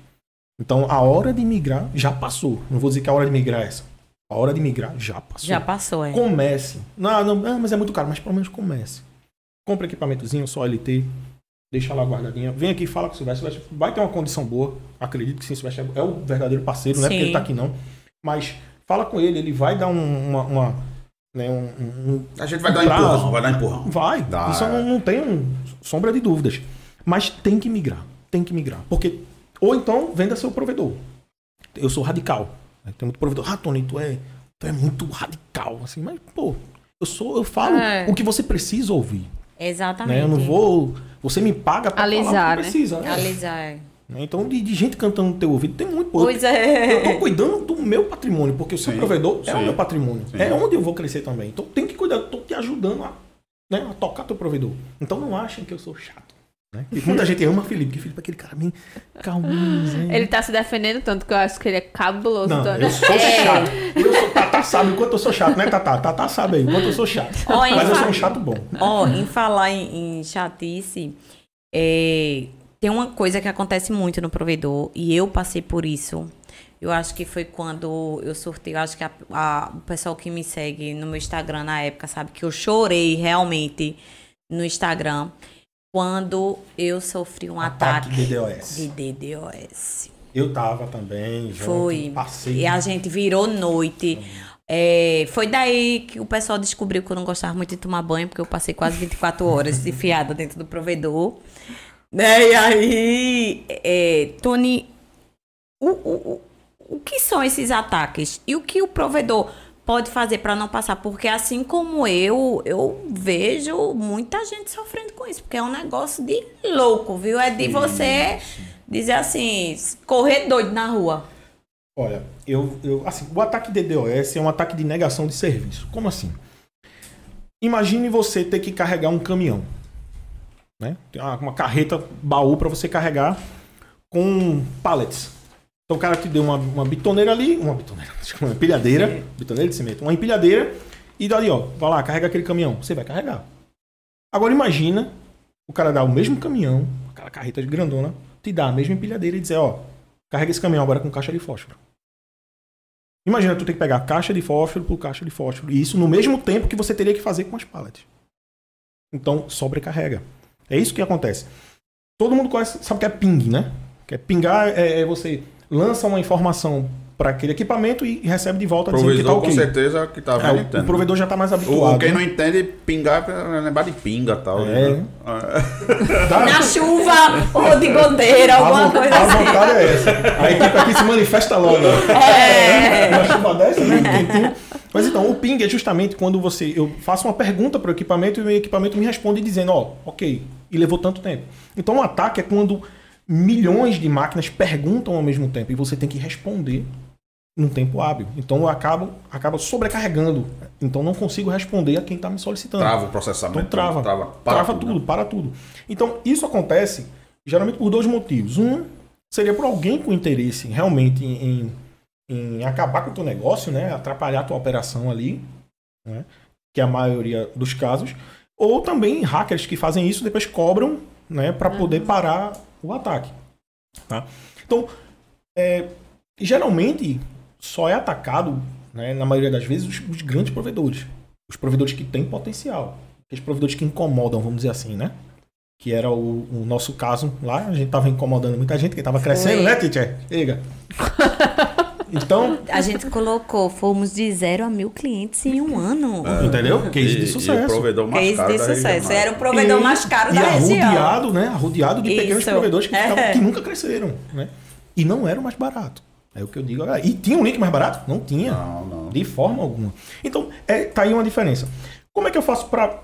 Então, a hora de migrar já passou. Não vou dizer que a hora de migrar é essa. A hora de migrar já passou. Já passou, é. Comece. Não, não, ah, mas é muito caro, mas pelo menos comece. Compre equipamentozinho, só LT, deixa lá guardadinha. Vem aqui fala com o Silvestre. Silvestre vai ter uma condição boa. Acredito que sim, Silvestre é o verdadeiro parceiro, não é porque ele tá aqui não. Mas fala com ele, ele vai dar um- uma. uma, né, um, um- A gente vai dar Prazo. empurrão, vai dar empurrão. Vai. Dá, Isso é. não, não tenho sombra de dúvidas. Mas tem que migrar. Tem que migrar. Porque. Ou então, venda seu provedor. Eu sou radical. né? Tem muito provedor. Ah, Tony, tu é, tu é muito radical. Assim, mas, pô, eu sou, eu falo É. o que você precisa ouvir. Exatamente. Né? Eu não vou. Você me paga pra falar o que né? precisa. né? Alisar. É. Né? Então, de, de gente cantando no teu ouvido, tem muito. Pois é. Eu tô cuidando do meu patrimônio, porque o seu Sim, provedor é o sim. meu patrimônio. Sim. É onde eu vou crescer também. Então tem que cuidar, tô te ajudando a, né, a tocar teu provedor. Então não achem que eu sou chato. Né? E muita gente ama Felipe, porque Felipe é aquele cara bem calminho. Ele tá se defendendo tanto que eu acho que ele é cabuloso, Não, eu sou chato. Eu sou, Tatá sabe o quanto eu sou chato, né, Tatá? Tatá sabe aí o quanto eu sou chato. Hein, Mas eu sou um chato bom. Ó, em falar em, em chatice, é, tem uma coisa que acontece muito no provedor, e eu passei por isso. Eu acho que foi quando eu sorteio, eu acho que a- a- o pessoal que me segue no meu Instagram na época sabe que eu chorei realmente no Instagram quando eu sofri um Ataque ataque, DDoS. de DDoS. Eu tava também, junto, Foi. passei. E a gente virou noite. É, foi daí que o pessoal descobriu que eu não gostava muito de tomar banho, porque eu passei quase 24 horas enfiada dentro do provedor. Né? E aí, é, Tony, o, o, o, que são esses ataques? E o que o provedor pode fazer para não passar? Porque assim como eu, eu vejo muita gente sofrendo com isso, porque é um negócio de louco, viu? É de você dizer assim, correr doido na rua. Olha, eu, eu, assim, o ataque DDoS é um ataque de negação de serviço. Como assim? Imagine você ter que carregar um caminhão, né? Tem uma, carreta baú para você carregar com pallets. Então o cara te deu uma, uma bitoneira ali, uma bitoneira, desculpa, uma empilhadeira, bitoneira de cimento, uma empilhadeira e dali, ó, vai lá, carrega aquele caminhão. Você vai carregar. Agora imagina o cara dar o mesmo caminhão, aquela carreta grandona, te dá a mesma empilhadeira e dizer, ó, carrega esse caminhão agora com caixa de fósforo. Imagina tu ter que pegar caixa de fósforo por caixa de fósforo. E isso no mesmo tempo que você teria que fazer com as pallets. Então, sobrecarrega. É isso que acontece. Todo mundo conhece, sabe o que é ping, né? Que é pingar é, é você lança uma informação para aquele equipamento e recebe de volta O dizendo que provedor, tá ok. com certeza, que tá É, vendo, o- o, provedor já está mais O, habituado. quem né? não entende, pingar é lembrar de pinga e tal. É. né? É. Na chuva ou de goteira, a, alguma vo- coisa a assim. vontade é essa. A equipe aqui se manifesta logo. É. Uma chuva dessa, né? Mas então, o ping é justamente quando você. Eu faço uma pergunta para o equipamento e o equipamento me responde dizendo, ó, ok, e levou tanto tempo. Então, um ataque é quando milhões de máquinas perguntam ao mesmo tempo e você tem que responder num tempo hábil. Então, eu acabo, acabo sobrecarregando. Então, não consigo responder a quem está me solicitando. Trava o processamento. Então trava. Trava, Trava, para tudo, né? para tudo. Então, isso acontece geralmente por dois motivos. Um seria por alguém com interesse realmente em, em acabar com o teu negócio, né? Atrapalhar a tua operação ali, né? que é a maioria dos casos. Ou também hackers que fazem isso depois cobram né? para poder parar o ataque. Tá? Então, é, geralmente só é atacado, né, na maioria das vezes, os, os grandes provedores. Os provedores que têm potencial. Aqueles provedores que incomodam, vamos dizer assim, né? Que era o, o nosso caso lá. A gente tava incomodando muita gente, que tava crescendo, né, teacher? Chega. Então, A gente colocou, fomos de zero a mil clientes em um ano. entendeu? Case E- de E o sucesso. provedor mais Case caro de da sucesso. região, né? Era o provedor E- mais caro e da região. arrodeado, né? Arrodeado de pequenos Isso. provedores que, ficavam- É. que nunca cresceram, né? E não era o mais barato. É o que eu digo. agora. E tinha um link mais barato? Não tinha. Não, não. De forma alguma. Então, é, tá aí uma diferença. Como é que eu faço para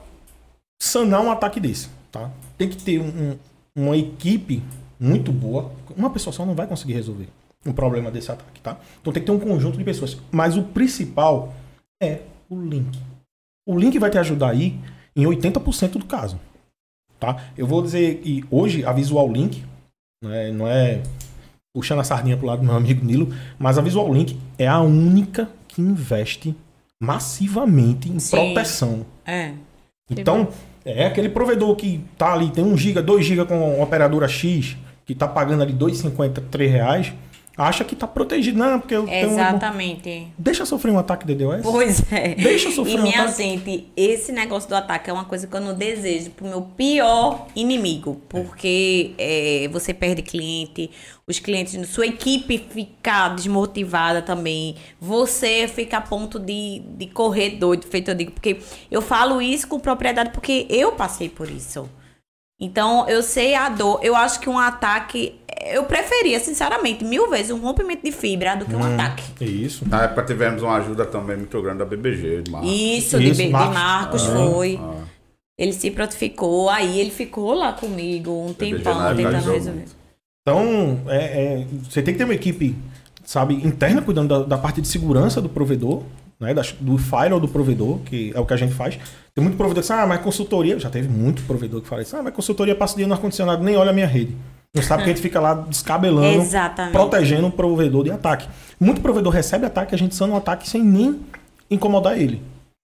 sanar um ataque desse? Tá? Tem que ter um- um- uma equipe muito boa. Uma pessoa só não vai conseguir resolver um problema desse ataque, tá? Então tem que ter um conjunto de pessoas. Mas o principal é o link. O link vai te ajudar aí em 80% do caso. Tá? Eu vou dizer que hoje a Visual Link, né, não é puxando a sardinha pro lado do meu amigo Nilo, mas a Visual Link é a única que investe massivamente em Sim. proteção. É. Então, é aquele provedor que tá ali, tem 1 GB, 2 GB com operadora X, que tá pagando ali 2,50, 3 reais. Acha que tá protegido. Não, porque eu tenho um- Exatamente. Deixa sofrer um ataque de DDoS. Pois é. Deixa sofrer E um minha ataque. gente, esse negócio do ataque é uma coisa que eu não desejo pro meu pior inimigo. Porque é, você perde cliente, os clientes, sua equipe fica desmotivada também. Você fica a ponto de, de correr doido, feito eu digo. Porque eu falo isso com propriedade porque eu passei por isso. Então, eu sei a dor. Eu acho que um ataque. Eu preferia, sinceramente, mil vezes um rompimento de fibra do que Hum. um ataque. Isso. Na época tivemos uma ajuda também muito grande da BBG, de Marcos. Isso, de, Isso, Be- de Marcos. Ah, foi. Ah, Ele se prontificou, aí ele ficou lá comigo um BBG tempão tentando resolver. muito. Então, é, é, você tem que ter uma equipe, sabe, interna cuidando da, da parte de segurança do provedor, né, do firewall do provedor, que é o que a gente faz. Tem muito provedor que diz, ah, mas consultoria, já teve muito provedor que fala isso, ah, mas consultoria passa o dia no ar-condicionado, nem olha a minha rede. Não sabe que a gente fica lá descabelando, Exatamente. protegendo o provedor de ataque. Muito provedor recebe ataque, a gente sana um ataque sem nem incomodar ele.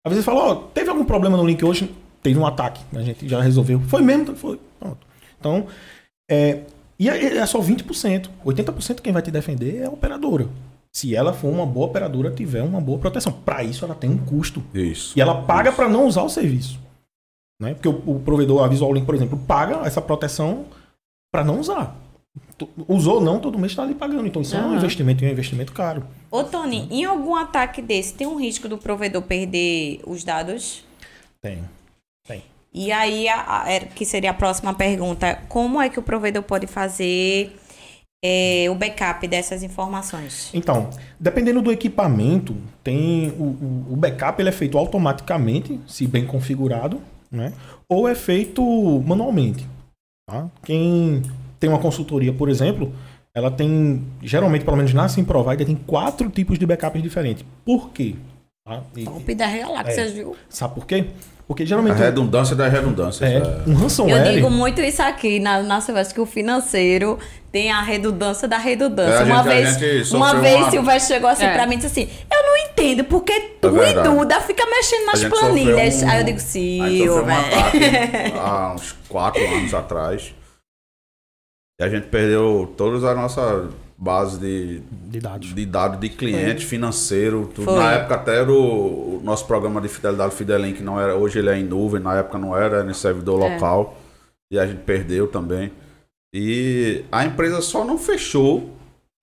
Às vezes fala, ó, teve algum problema no link hoje? Teve um ataque, a gente já resolveu. Foi mesmo? Foi. Pronto. Então, é, e é, é só 20%. 80% quem vai te defender é a operadora. Se ela for uma boa operadora, tiver uma boa proteção. Para isso, ela tem um custo. Isso. E ela paga para não usar o serviço. Né? Porque o, o provedor, a Visual Link, por exemplo, paga essa proteção para não usar. Usou ou não, todo mês está ali pagando. Então, isso é um investimento e é um investimento caro. Ô, Tony, em algum ataque desse, tem um risco do provedor perder os dados? Tem. E aí, a- a- é- que seria a próxima pergunta, como é que o provedor pode fazer é, o backup dessas informações? Então, dependendo do equipamento, tem o, o- o backup ele é feito automaticamente, se bem configurado, né? Ou é feito manualmente. Tá? Quem tem uma consultoria, por exemplo, ela tem, geralmente, pelo menos na Sim Provider, tem quatro tipos de backups diferentes. Por quê? Tá? E- Top das galáxias, É. viu? sabe por quê? Porque A geralmente redundância da redundância. é, é. um Eu ransomware... digo muito isso aqui na, na Silvestre, que o financeiro tem a redundância da redundância. É, a uma gente- a vez, uma vez uma- Silvestre chegou assim É. pra mim e disse assim: Eu não entendo porque tu e verdade. Duda fica mexendo A nas planilhas. um- Aí eu digo, a gente sofreu um há uns quatro anos atrás. E a gente perdeu todas as nossas bases de, De dados. de dados de cliente, financeiro, tudo. Foi. Na época até era o, o nosso programa de fidelidade Fidelink, não era, hoje ele é em nuvem, na época não era, era em servidor É. local. E a gente perdeu também. E a empresa só não fechou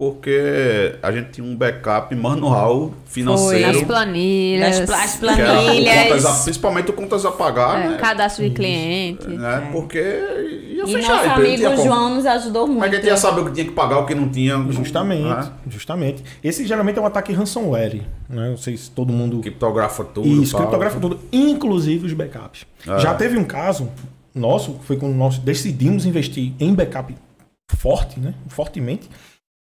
porque a gente tinha um backup manual financeiro. Planilhas. Pla- as que era o planilhas. contas a- principalmente o contas a pagar, é, né? cadastro de cliente. né? Porque ia E fechar. nosso a empresa amigo como. João nos ajudou é muito. que a gente ia saber o que tinha que pagar, o que não tinha? Justamente, Né? justamente. Esse geralmente é um ataque ransomware, né? Não sei se todo mundo Criptografa tudo. Isso, tal. criptografa tudo, inclusive os backups. É. Já teve um caso nosso, foi quando nós decidimos investir em backup forte, né? Fortemente,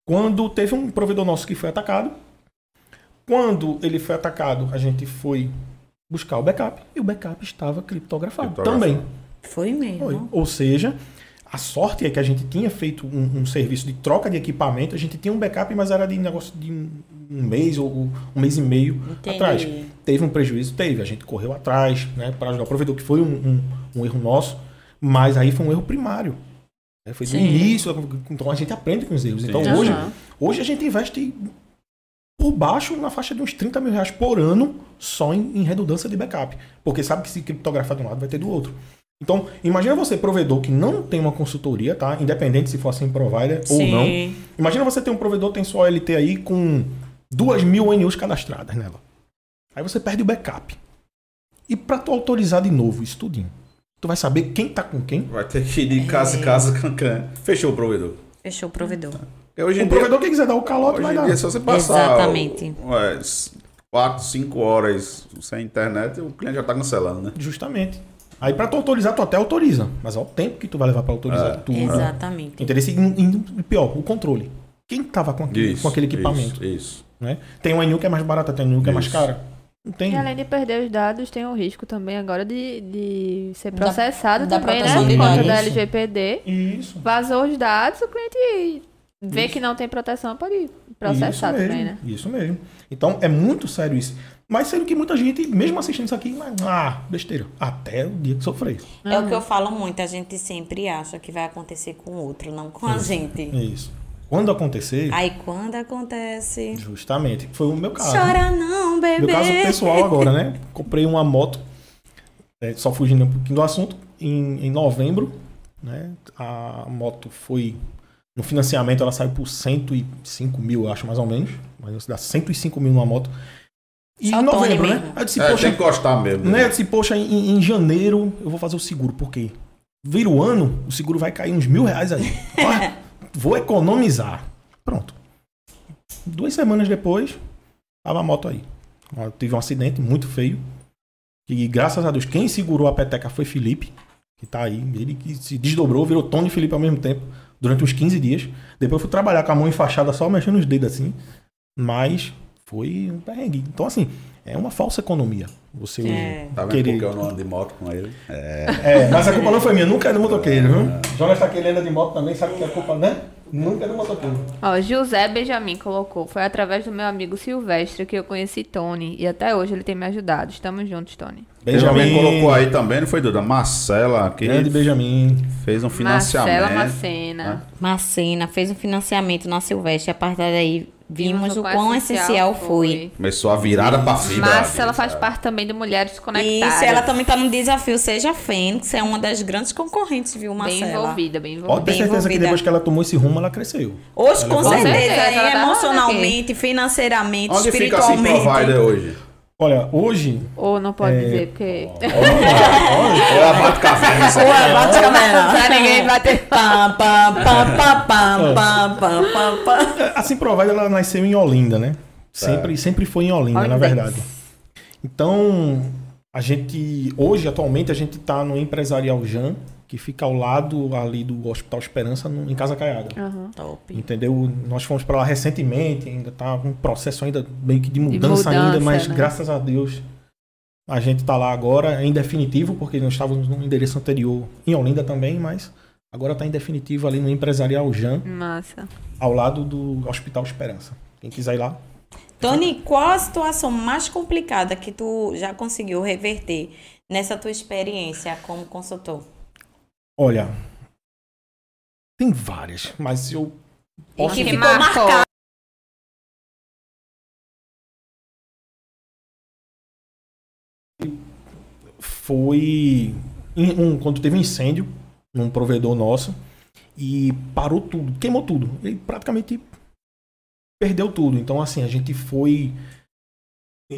quando teve um provedor nosso que foi atacado. Quando ele foi atacado, a gente foi buscar o backup e o backup estava criptografado, Criptografado. também. Foi mesmo. Foi. Ou seja, a sorte é que a gente tinha feito um, um serviço de troca de equipamento, a gente tinha um backup, mas era de negócio de um, um mês ou um mês e meio Entendi. atrás. Teve um prejuízo? Teve. A gente correu atrás né, para ajudar o provedor, que foi um, um- um erro nosso, mas aí foi um erro primário. Né, Foi do Sim. início, então a gente aprende com os erros. Então hoje, hoje a gente investe por baixo na faixa de uns 30 mil reais por ano só em, em redundância de backup. Porque sabe que se criptografar de um lado vai ter do outro. Então, imagina você, provedor, que não tem uma consultoria, tá? Independente se for assim provider ou Sim. não. Imagina você ter um provedor que tem sua OLT aí com duas mil ONUs cadastradas nela. Aí você perde o backup. E para tu autorizar de novo isso tudinho, tu vai saber quem tá com quem. Vai ter que ir de casa em É. casa. com- com- Fechou o provedor. Fechou o provedor. Porque hoje O em dia, provedor que quiser dar o calote hoje vai dar. dia, se você passar Exatamente. ué, s- quatro, cinco horas sem internet, o cliente já tá cancelando, né? Justamente. Aí para tu autorizar, tu até autoriza. Mas é o tempo que tu vai levar para autorizar É. tudo. Exatamente. Interesse e, pior, o controle. Quem tava com aquele, com aquele equipamento? Isso, isso. Né? Tem uma NU que é mais barata, tem uma NU que é mais Isso. cara. Tem. E além de perder os dados, tem o risco também agora de, de ser processado da também, né? proteção de Por conta da LGPD. Isso. Vazou os dados, o cliente vê que não tem proteção, pode processar isso mesmo, também, né? Isso mesmo. Então é muito sério isso. Mas sendo que muita gente, mesmo assistindo isso aqui, mas, ah, besteira. Até o dia que sofrer. É o que eu falo muito, a gente sempre acha que vai acontecer com o outro, não com a gente. Isso. Quando acontecer, Aí quando acontece. justamente, foi o meu caso. Chora não, bebê. Meu caso pessoal agora, né? Comprei uma moto, é, só fugindo um pouquinho do assunto, em, em novembro, né? A moto foi. No financiamento ela saiu por 105 mil, eu acho, mais ou menos. Mas dá 105 mil numa moto. E Só em novembro, né? Aí eu disse, É, poxa, tem que gostar mesmo. né? Eu disse, poxa, em, em janeiro eu vou fazer o seguro, por quê? Vira o ano, o seguro vai cair uns mil reais aí. vou economizar. Pronto. Duas semanas depois, tava a moto aí. Eu tive um acidente muito feio. E graças a Deus, quem segurou a peteca foi Felipe, que tá aí. Ele que se desdobrou, virou Tony e Felipe ao mesmo tempo, durante uns 15 dias. Depois eu fui trabalhar com a mão enfaixada, só mexendo os dedos assim. Mas foi um perrengue. Então, assim, é uma falsa economia. Você É. Tá vendo querer. porque eu não ando de moto com ele? É. É, mas a culpa não foi minha, nunca é do motoqueiro, viu? Jonas tá querendo de moto também, sabe que a culpa, né? Nunca é do motoqueiro. Ó, José Benjamin colocou. Foi através do meu amigo Silvestre que eu conheci Tony. E até hoje ele tem me ajudado. Estamos juntos, Tony. Benjamin colocou aí também, não foi, Duda? Marcela, que Grande Benjamin. fez um financiamento. Marcela Macena. Marcena fez um financiamento na Silvestre. A partir daí vimos o quão essencial foi. Começou a virada pra fibra. Marcela faz sabe? parte também do Mulheres Conectadas. Isso, ela também tá no desafio Seja Fênix, é uma das grandes concorrentes, viu, Bem Marcela? envolvida, bem Pode envolvida. ter Bem certeza que envolvida. depois que ela tomou esse rumo, ela cresceu. Hoje, com Ela certeza, Com certeza, ela tá emocionalmente, financeiramente, Onde fica assim espiritualmente. provider hoje? Olha, hoje. Ou não pode é... dizer, porque. Ou a bate café. Ou a bate café. ninguém vai ter. Pam, pam, pam, pam, pam, é. pam, pam, Assim, é, Provide, ela nasceu em Olinda, né? É. Sempre, é. sempre foi em Olinda, Olha na verdade. Então, a gente. Hoje, atualmente, a gente está no Empresarial Jan, que fica ao lado ali do Hospital Esperança, no- em Casa Caiada. Aham. Top. Entendeu? Nós fomos para lá recentemente, ainda tá um processo ainda meio que de mudança, mudança, ainda, mas né? graças a Deus a gente tá lá agora em definitivo, porque nós estávamos no endereço anterior em Olinda também, mas agora tá em definitivo ali no Empresarial Jan, Massa. ao lado do Hospital Esperança. Quem quiser ir lá, Tony, qual a situação mais complicada que tu já conseguiu reverter nessa tua experiência como consultor? Olha, tem várias, mas eu posso que Que ficou marcado. foi um, quando teve um incêndio num provedor nosso e parou tudo, queimou tudo. Ele praticamente perdeu tudo. Então, assim, a gente foi.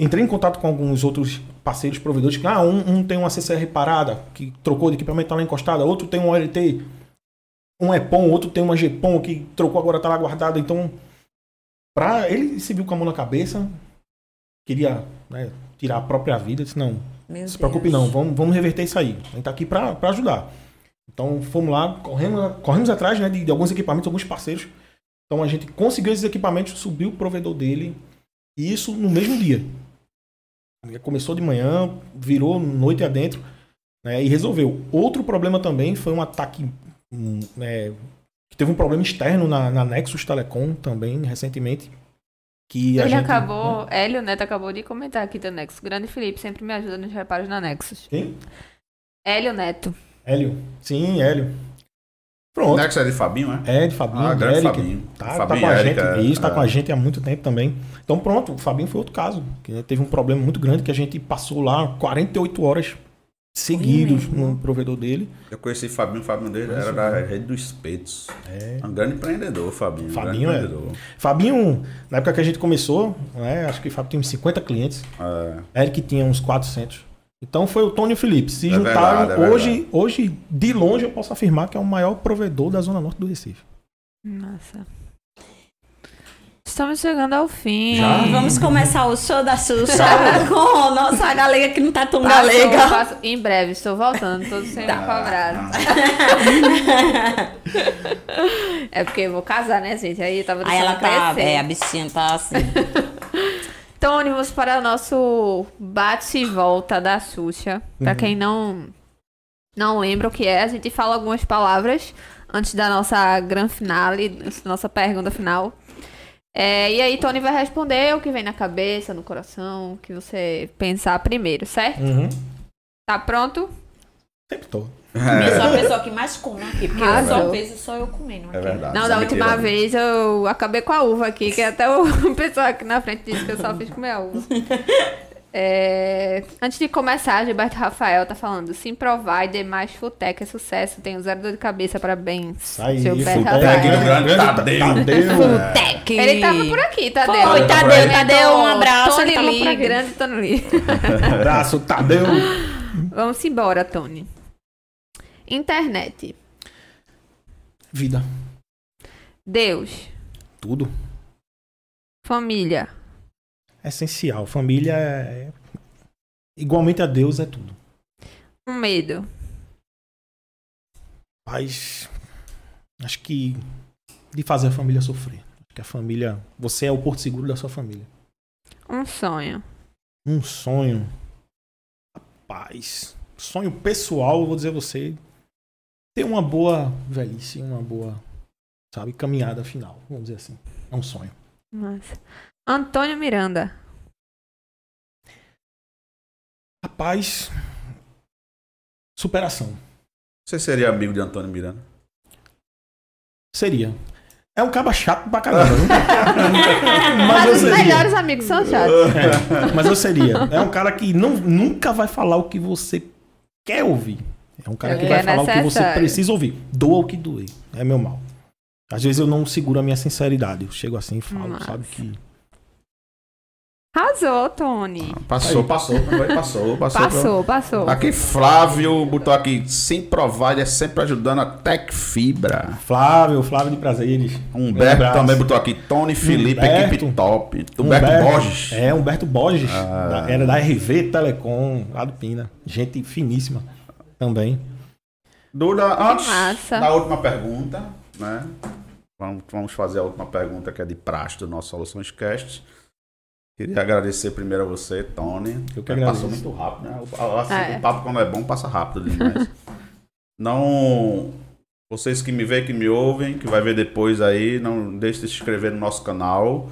Entrei em contato com alguns outros parceiros provedores. que, Ah, um, um tem uma CCR parada, que trocou de equipamento, tá lá encostada. Outro tem um OLT, um EPOM, outro tem uma GPOM que trocou agora, tá lá guardada. Então, pra, ele se viu com a mão na cabeça, queria né, tirar a própria vida. Disse, não, Meu se preocupe Deus. não, vamos, vamos reverter isso aí. A gente tá aqui para ajudar. Então fomos lá, corremos, corremos atrás né, de, de alguns equipamentos, alguns parceiros. Então a gente conseguiu esses equipamentos, subiu o provedor dele, e isso no mesmo dia. Começou de manhã, virou noite adentro, né, e resolveu. Outro problema também foi um ataque hum, é, que teve um problema externo na, na Nexus Telecom também, recentemente. Que Ele gente, acabou... Hélio Neto acabou de comentar aqui da Nexus. Grande Felipe sempre me ajuda nos reparos na Nexus. Quem? Hélio Neto. Hélio. Sim, Hélio. Pronto. Nexo é de Fabinho, é? É, de Fabinho, Ah, grande Eric. Fabinho. Tá, Fabinho tá com a gente. Érica, Isso, tá é. com a gente há muito tempo também. Então pronto, o Fabinho foi outro caso. Que teve um problema muito grande que a gente passou lá 48 horas seguidos no provedor dele. Eu conheci Fabinho, o Fabinho dele era da rede dos espetos. É. Um grande empreendedor, Fabinho. um Fabinho grande é. empreendedor. Fabinho, na época que a gente começou, né, acho que o Fábio tinha uns 50 clientes. É. Eric tinha uns 400. Então foi o Tony e o Felipe. Se É juntaram. verdade, é hoje, hoje, de longe, eu posso afirmar que é o maior provedor da Zona Norte do Recife. Massa. Estamos chegando ao fim. Já? Vamos começar o show da Xuxa com a nossa galega que não tá tão Passou, galega. passou. Em breve, estou voltando, todos sendo Tá. cobrados. é porque eu vou casar, né, gente? Aí eu tava Aí ela tá, é, a bichinha tá assim. Tony, vamos para o nosso bate e volta da Xuxa. Pra Uhum. quem não não lembra o que é, a gente fala algumas palavras antes da nossa gran finale, nossa pergunta final. É, e aí, Tony vai responder o que vem na cabeça, no coração, o que você pensar primeiro, certo? Uhum. Tá pronto? Sempre tô. Eu sou a pessoa que mais come aqui, porque eu só vejo só eu comendo aqui. É verdade. Não, da é última mentira. vez eu acabei com a uva aqui, que até o pessoal aqui na frente disse que eu só fiz comer a uva. É, Antes de começar, Gilberto Rafael tá falando: Sim provar e demais Futec é sucesso. Tenho zero dor de cabeça, parabéns. Aí, Gilberto Futec, Rafael. grande Tadeu. Tadeu. Tec. Ele tava por aqui, Tadeu. Foi, Tadeu, Tadeu, Tadeu, Tadeu, um abraço. Tony Lee, grande Tony Lee. Abraço, Tadeu. Vamos embora, Tony. Internet. Vida. Deus. Tudo. Família. Essencial. Família é. Igualmente a Deus é tudo. Um medo. Mas. Acho que. De fazer a família sofrer. Acho que a família. Você é o porto seguro da sua família. Um sonho. Um sonho. Rapaz. Sonho pessoal, eu vou dizer a você. Ter uma boa velhice, uma boa. Sabe, caminhada final. Vamos dizer assim. É um sonho. Massa. Antônio Miranda. Rapaz. Superação. Você seria amigo de Antônio Miranda? Seria. É um caba chato pra caramba. viu? mas Mas os seria. melhores amigos são chatos. É, mas eu seria. É um cara que não, nunca vai falar o que você quer ouvir. É um cara que É vai falar o que você necessário. precisa ouvir. Doa o que doer. É meu mal. Às vezes eu não seguro a minha sinceridade. Eu chego assim e falo, Massa. sabe que. Arrasou, Tony. Passou, Aí. passou, passou, passou. Passou, passou. Aqui Flávio botou aqui, sim provider, sempre ajudando a Tec Fibra. Flávio, Flávio de Prazeres. Humberto também botou aqui, Tony Felipe, Humberto. equipe top. Humberto, Borges. É, Humberto Borges. Ah. da- era da RV Telecom, lá do Pina. Gente finíssima também. Duda, antes massa. da última pergunta, né? Vamos, vamos fazer a última pergunta que é de praxe do nosso Soluções Cast. Queria agradecer primeiro a você, Tony. Eu que Passou agradeço. muito rápido, né? O, assim, É. o papo quando é bom passa rápido demais. não. Vocês que me veem, que me ouvem, que vai ver depois aí, não deixe de se inscrever no nosso canal.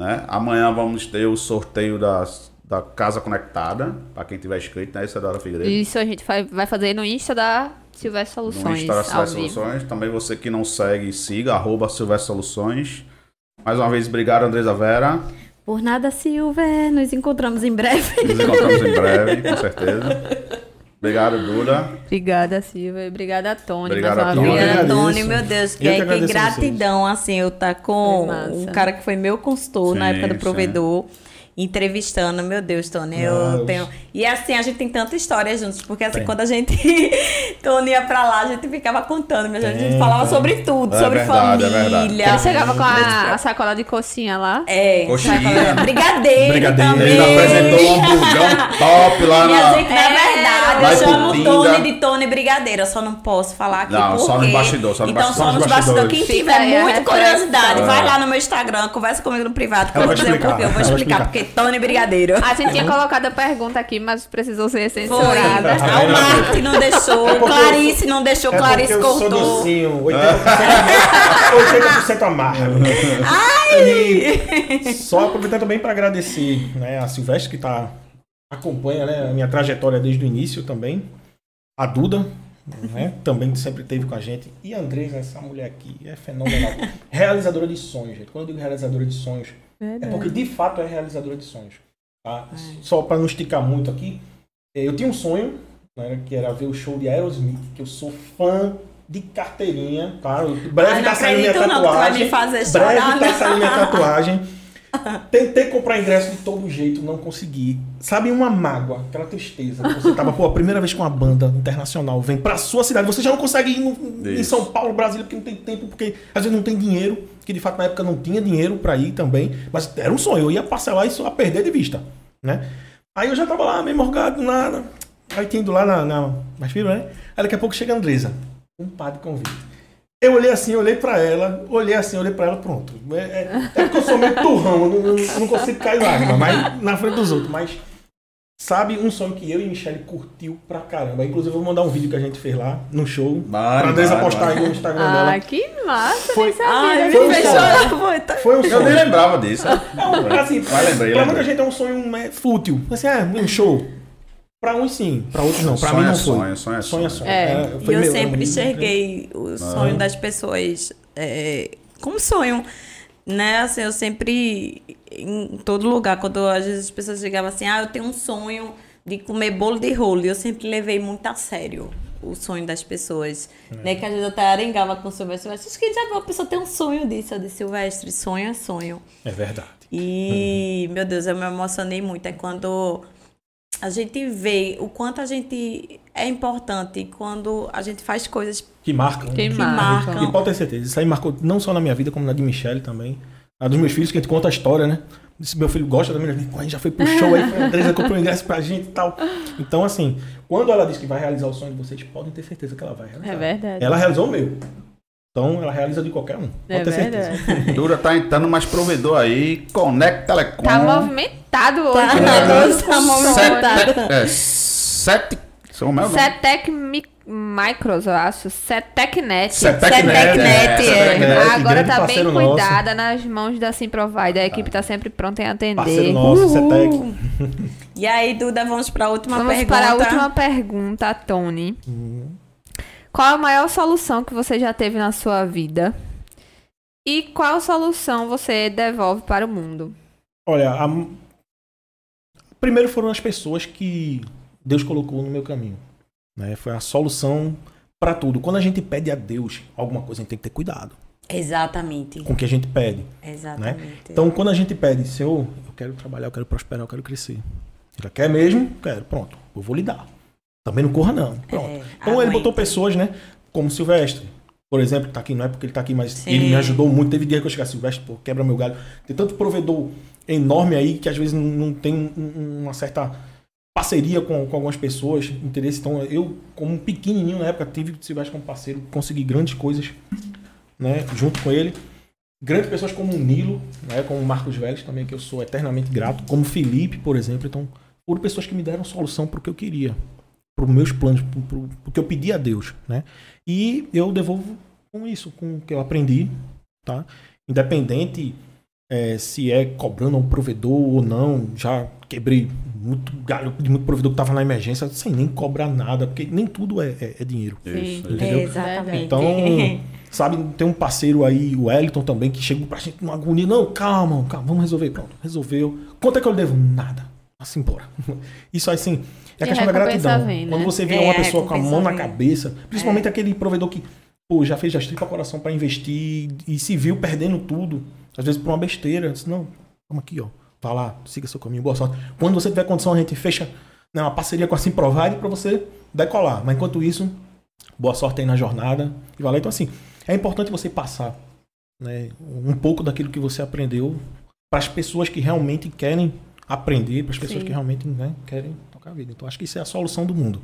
Né? Amanhã vamos ter o sorteio das, da Casa Conectada, para quem tiver inscrito, né? Isso é da Hora Figueiredo. Isso a gente vai, vai fazer no Insta da Silvestre No Soluções. Insta da Silvestre vivo. Soluções. Também você que não segue, siga, arroba Silvestre Soluções. Mais uma vez, obrigado, Andresa Vera. Por nada, Silver. Nos encontramos em breve. Nos encontramos em breve, com certeza. Obrigado, Duda. Obrigada, Silvia. Obrigada, Tony. Mais uma Tony. Obrigada. Tony, meu Deus. Eu Que, que que a vocês. gratidão, assim, eu tá com um cara que foi meu consultor na Sim, época do sim. Entrevistando, meu Deus, Tony, eu Nossa. tenho. E assim, a gente tem tanta história juntos, porque assim, Tem. quando a gente. Tony ia pra lá, a gente ficava contando, mas a gente Tem, falava tem. sobre tudo, É sobre verdade, é família. Ele chegava com a, a sacola de cocinha lá. É, Coxinha. brigadeiro, Brigadeiro. também. Ele apresentou um hamburgão top lá na. gente, na verdade, Lá eu chamo o. Tony de Tony Brigadeiro. Eu só não posso falar aqui Não, porque... só no bastidor, só no então, bastidor. só nos bastidores. bastidores. Quem tiver muita curiosidade, É. vai lá no meu Instagram, conversa comigo no privado, que eu vou vai dizer o explicar, porquê. Eu vou explicar, explicar. Porque Tony Brigadeiro. A gente tinha colocado a pergunta aqui, mas precisou ser Foi. censurada. Ah, o Mark não deixou, É Clarice não deixou, É Clarice porque eu sou cortou. docinho, 80%, 80% amargo. E só aproveitando também para agradecer né, a Silvestre que tá, acompanha né, a minha trajetória desde o início também. A Duda, né, também sempre esteve com a gente. E a Andresa, essa mulher aqui, é fenomenal. realizadora de sonhos, gente. Quando eu digo realizadora de sonhos, é porque de fato é realizadora de sonhos. Tá? Só para não esticar muito aqui, eh, eu tinha um sonho, né, que era ver o show de Aerosmith, que eu sou fã de carteirinha, tá? Eu- Breve não tá saindo minha não, tatuagem. me fazer Breve chorar, tá não. saindo minha tatuagem. Tentei comprar ingresso de todo jeito, não consegui. Sabe uma mágoa, aquela tristeza. Você tava, pô, a primeira vez que uma banda internacional vem pra sua cidade, você já não consegue ir no- em. São Paulo, Brasília, porque não tem tempo, porque às vezes não tem dinheiro, que de fato na época não tinha dinheiro pra ir também, mas era um sonho, eu ia parcelar isso a perder de vista, né? Aí eu já tava lá, meio morgado, nada. Aí tinha ido lá na, na fibra, né? Aí daqui a pouco chega a Andresa, um par de convite. Eu olhei assim, olhei pra ela, olhei assim, olhei pra ela, pronto. É, é, é porque eu sou meio turrão, eu não, não- eu não consigo cair lágrima, mas na frente dos outros. Mas sabe um sonho que eu e Michelle curtiu pra caramba. Inclusive, eu vou mandar um vídeo que a gente fez lá no show. Mano, pra Andresa mano, postar aí no Instagram Ah, dela. que massa, Foi- nem sabia. Ai, Foi me um fez sonho. Foi, Foi um Eu sonho. nem lembrava disso. É um, assim, Mas lembrei, pra lembrei. muita gente é um sonho é, fútil. Assim, é um show. Pra uns sim, pra outros não. Pra Sonho mim é não foi. sonho, sonho é sonho. sonho. É. Era- E eu meu- sempre um- enxerguei o sonho das pessoas é, como sonho. Né, assim, eu sempre, em todo lugar, quando às vezes as pessoas chegavam assim, ah, eu tenho um sonho de comer bolo de rolo, eu sempre levei muito a sério o sonho das pessoas. Né, que às vezes eu até arengava com o Silvestre, Silvestre, acho que já viu uma pessoa ter um sonho disso, eu disse, Silvestre, sonho é sonho. É verdade. E, meu Deus, eu me emocionei muito. É quando a gente vê o quanto a gente é importante quando a gente faz coisas Que marcam. Que né? marcam. E pode ter certeza. Isso aí marcou não só na minha vida, como na de Michelle também. A dos meus filhos, que a gente conta a história, né? Se meu filho gosta da minha a gente já foi pro show aí, foi a Andresa comprou um ingresso pra gente e tal. Então, assim, quando ela diz que vai realizar o sonho de vocês, podem ter certeza que ela vai realizar. É verdade. Ela realizou o meu. Então, ela realiza de qualquer um. Pode É ter verdade. certeza. Dura tá entrando mais provedor aí. Conect Telecom. Tá movimentado hoje, Tá, né? todos tá movimentado. Sete, é, sete. São. Cetec Mi- Micros, eu acho. Cetecnet, Cetecnet, é, é. Agora tá bem nosso. cuidada nas mãos da Simprovider. A equipe tá sempre pronta em atender. Parceiro nosso, Cetec. E aí, Duda, vamos para a última Vamos pergunta. para a última pergunta, Tony. Qual a maior solução que você já teve na sua vida? E qual solução você devolve para o mundo? Olha, a... primeiro foram as pessoas que Deus colocou no meu caminho. Né? Foi a solução para tudo. Quando a gente pede a Deus alguma coisa, a gente tem que ter cuidado Exatamente. com o que a gente pede. Exatamente. Então, quando a gente pede, Senhor, eu quero trabalhar, eu quero prosperar, eu quero crescer. Ele quer mesmo? Quero. Pronto, eu vou lhe dar. Também não corra, não. Pronto. É, então, ele botou pessoas, né? Como Silvestre. Por exemplo, que tá aqui, não é porque ele tá aqui, mas Sim. ele me ajudou muito. Teve dia que eu cheguei, Silvestre, pô, quebra meu galho. Tem tanto provedor enorme aí que às vezes não, tem um- um- uma certa parceria com, com algumas pessoas, interesse. Então, eu, como um pequenininho na época, tive Silvestre como parceiro, consegui grandes coisas, né? Junto com ele. Grandes pessoas como o Nilo, né, como o Marcos Vélez também, que eu sou eternamente grato, como o Felipe, por exemplo. Então, foram pessoas que me deram solução para o que eu queria, para os meus planos, para o que eu pedi a Deus, né? E eu devolvo com isso, com o que eu aprendi, tá? Independente eh, se é cobrando a um provedor ou não, já quebrei muito galho de muito provedor que estava na emergência sem nem cobrar nada, porque nem tudo é, é- é dinheiro. Sim. Entendeu? Exatamente. Então, sabe, tem um parceiro aí, o Wellington também, que chegou pra gente numa agonia. Não, calma, calma, vamos resolver. Pronto, resolveu. Quanto é que eu devo? Nada. Assim, embora. Isso aí, assim, é a questão da gratidão. vem, né? Quando você vê É, uma pessoa com a mão na vem. cabeça, principalmente aquele provedor que, pô, já fez a estripa coração pra investir e se viu perdendo tudo, às vezes por uma besteira. Disse, não, vamos aqui, ó. Vá lá, siga seu caminho, boa sorte. Quando você tiver condição, a gente fecha né, uma parceria com a Simprovide para você decolar. Mas enquanto isso, boa sorte aí na jornada e vai lá. Então, assim, é importante você passar né, um pouco daquilo que você aprendeu para as pessoas que realmente querem aprender, para as pessoas Sim. que realmente né, querem tocar a vida. Então, acho que isso é a solução do mundo.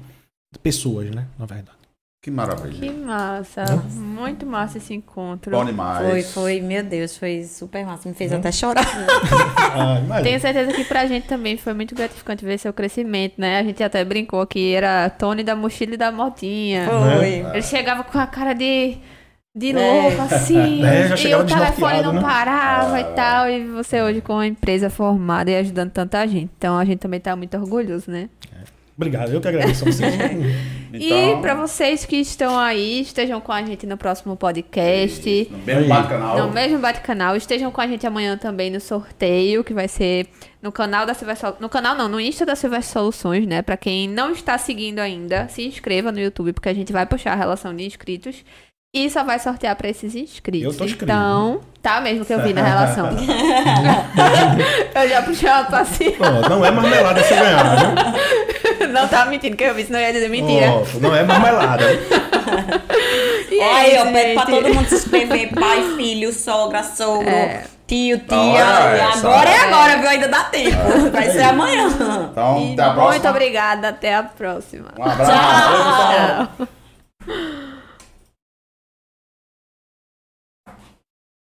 Pessoas, né, na verdade. Que maravilha. Que massa. Muito massa esse encontro. Bom demais. Foi, foi, meu Deus, foi super massa. Me Hum. fez até chorar. Ah. Tenho certeza que pra gente também foi muito gratificante ver seu crescimento, né? A gente até brincou que era Tony da mochila e da motinha. Foi. Ele chegava com a cara de, de É. louco, assim. É, e o telefone não né? parava e tal. E você hoje com uma empresa formada e ajudando tanta gente. Então a gente também tá muito orgulhoso, né? Obrigado, eu que agradeço a vocês. Então, E pra vocês que estão aí, estejam com a gente no próximo podcast. No mesmo bate-canal. No mesmo bate-canal. Estejam com a gente amanhã também no sorteio, que vai ser no canal da Silvestre Sol- No canal não, no Insta da Silvestre Soluções, né? Pra quem não está seguindo ainda, se inscreva no YouTube, porque a gente vai puxar a relação de inscritos. E só vai sortear pra esses inscritos. Eu tô inscrito. Então, tá mesmo que eu vi na relação. eu já puxei uma passinha. Ó, não é marmelada se ganhar, né? Não tava mentindo que eu vi, senão eu ia dizer mentira. Ó, não é marmelada. E aí, é eu pede pra todo mundo se inscrever. Pai, filho, sogra, sogro, É. tio, tia. E essa. agora é agora, viu? Ainda dá tempo. Vai ser amanhã. Então, E até a próxima. muito obrigada, até a próxima. Um abraço. Tchau. Tchau.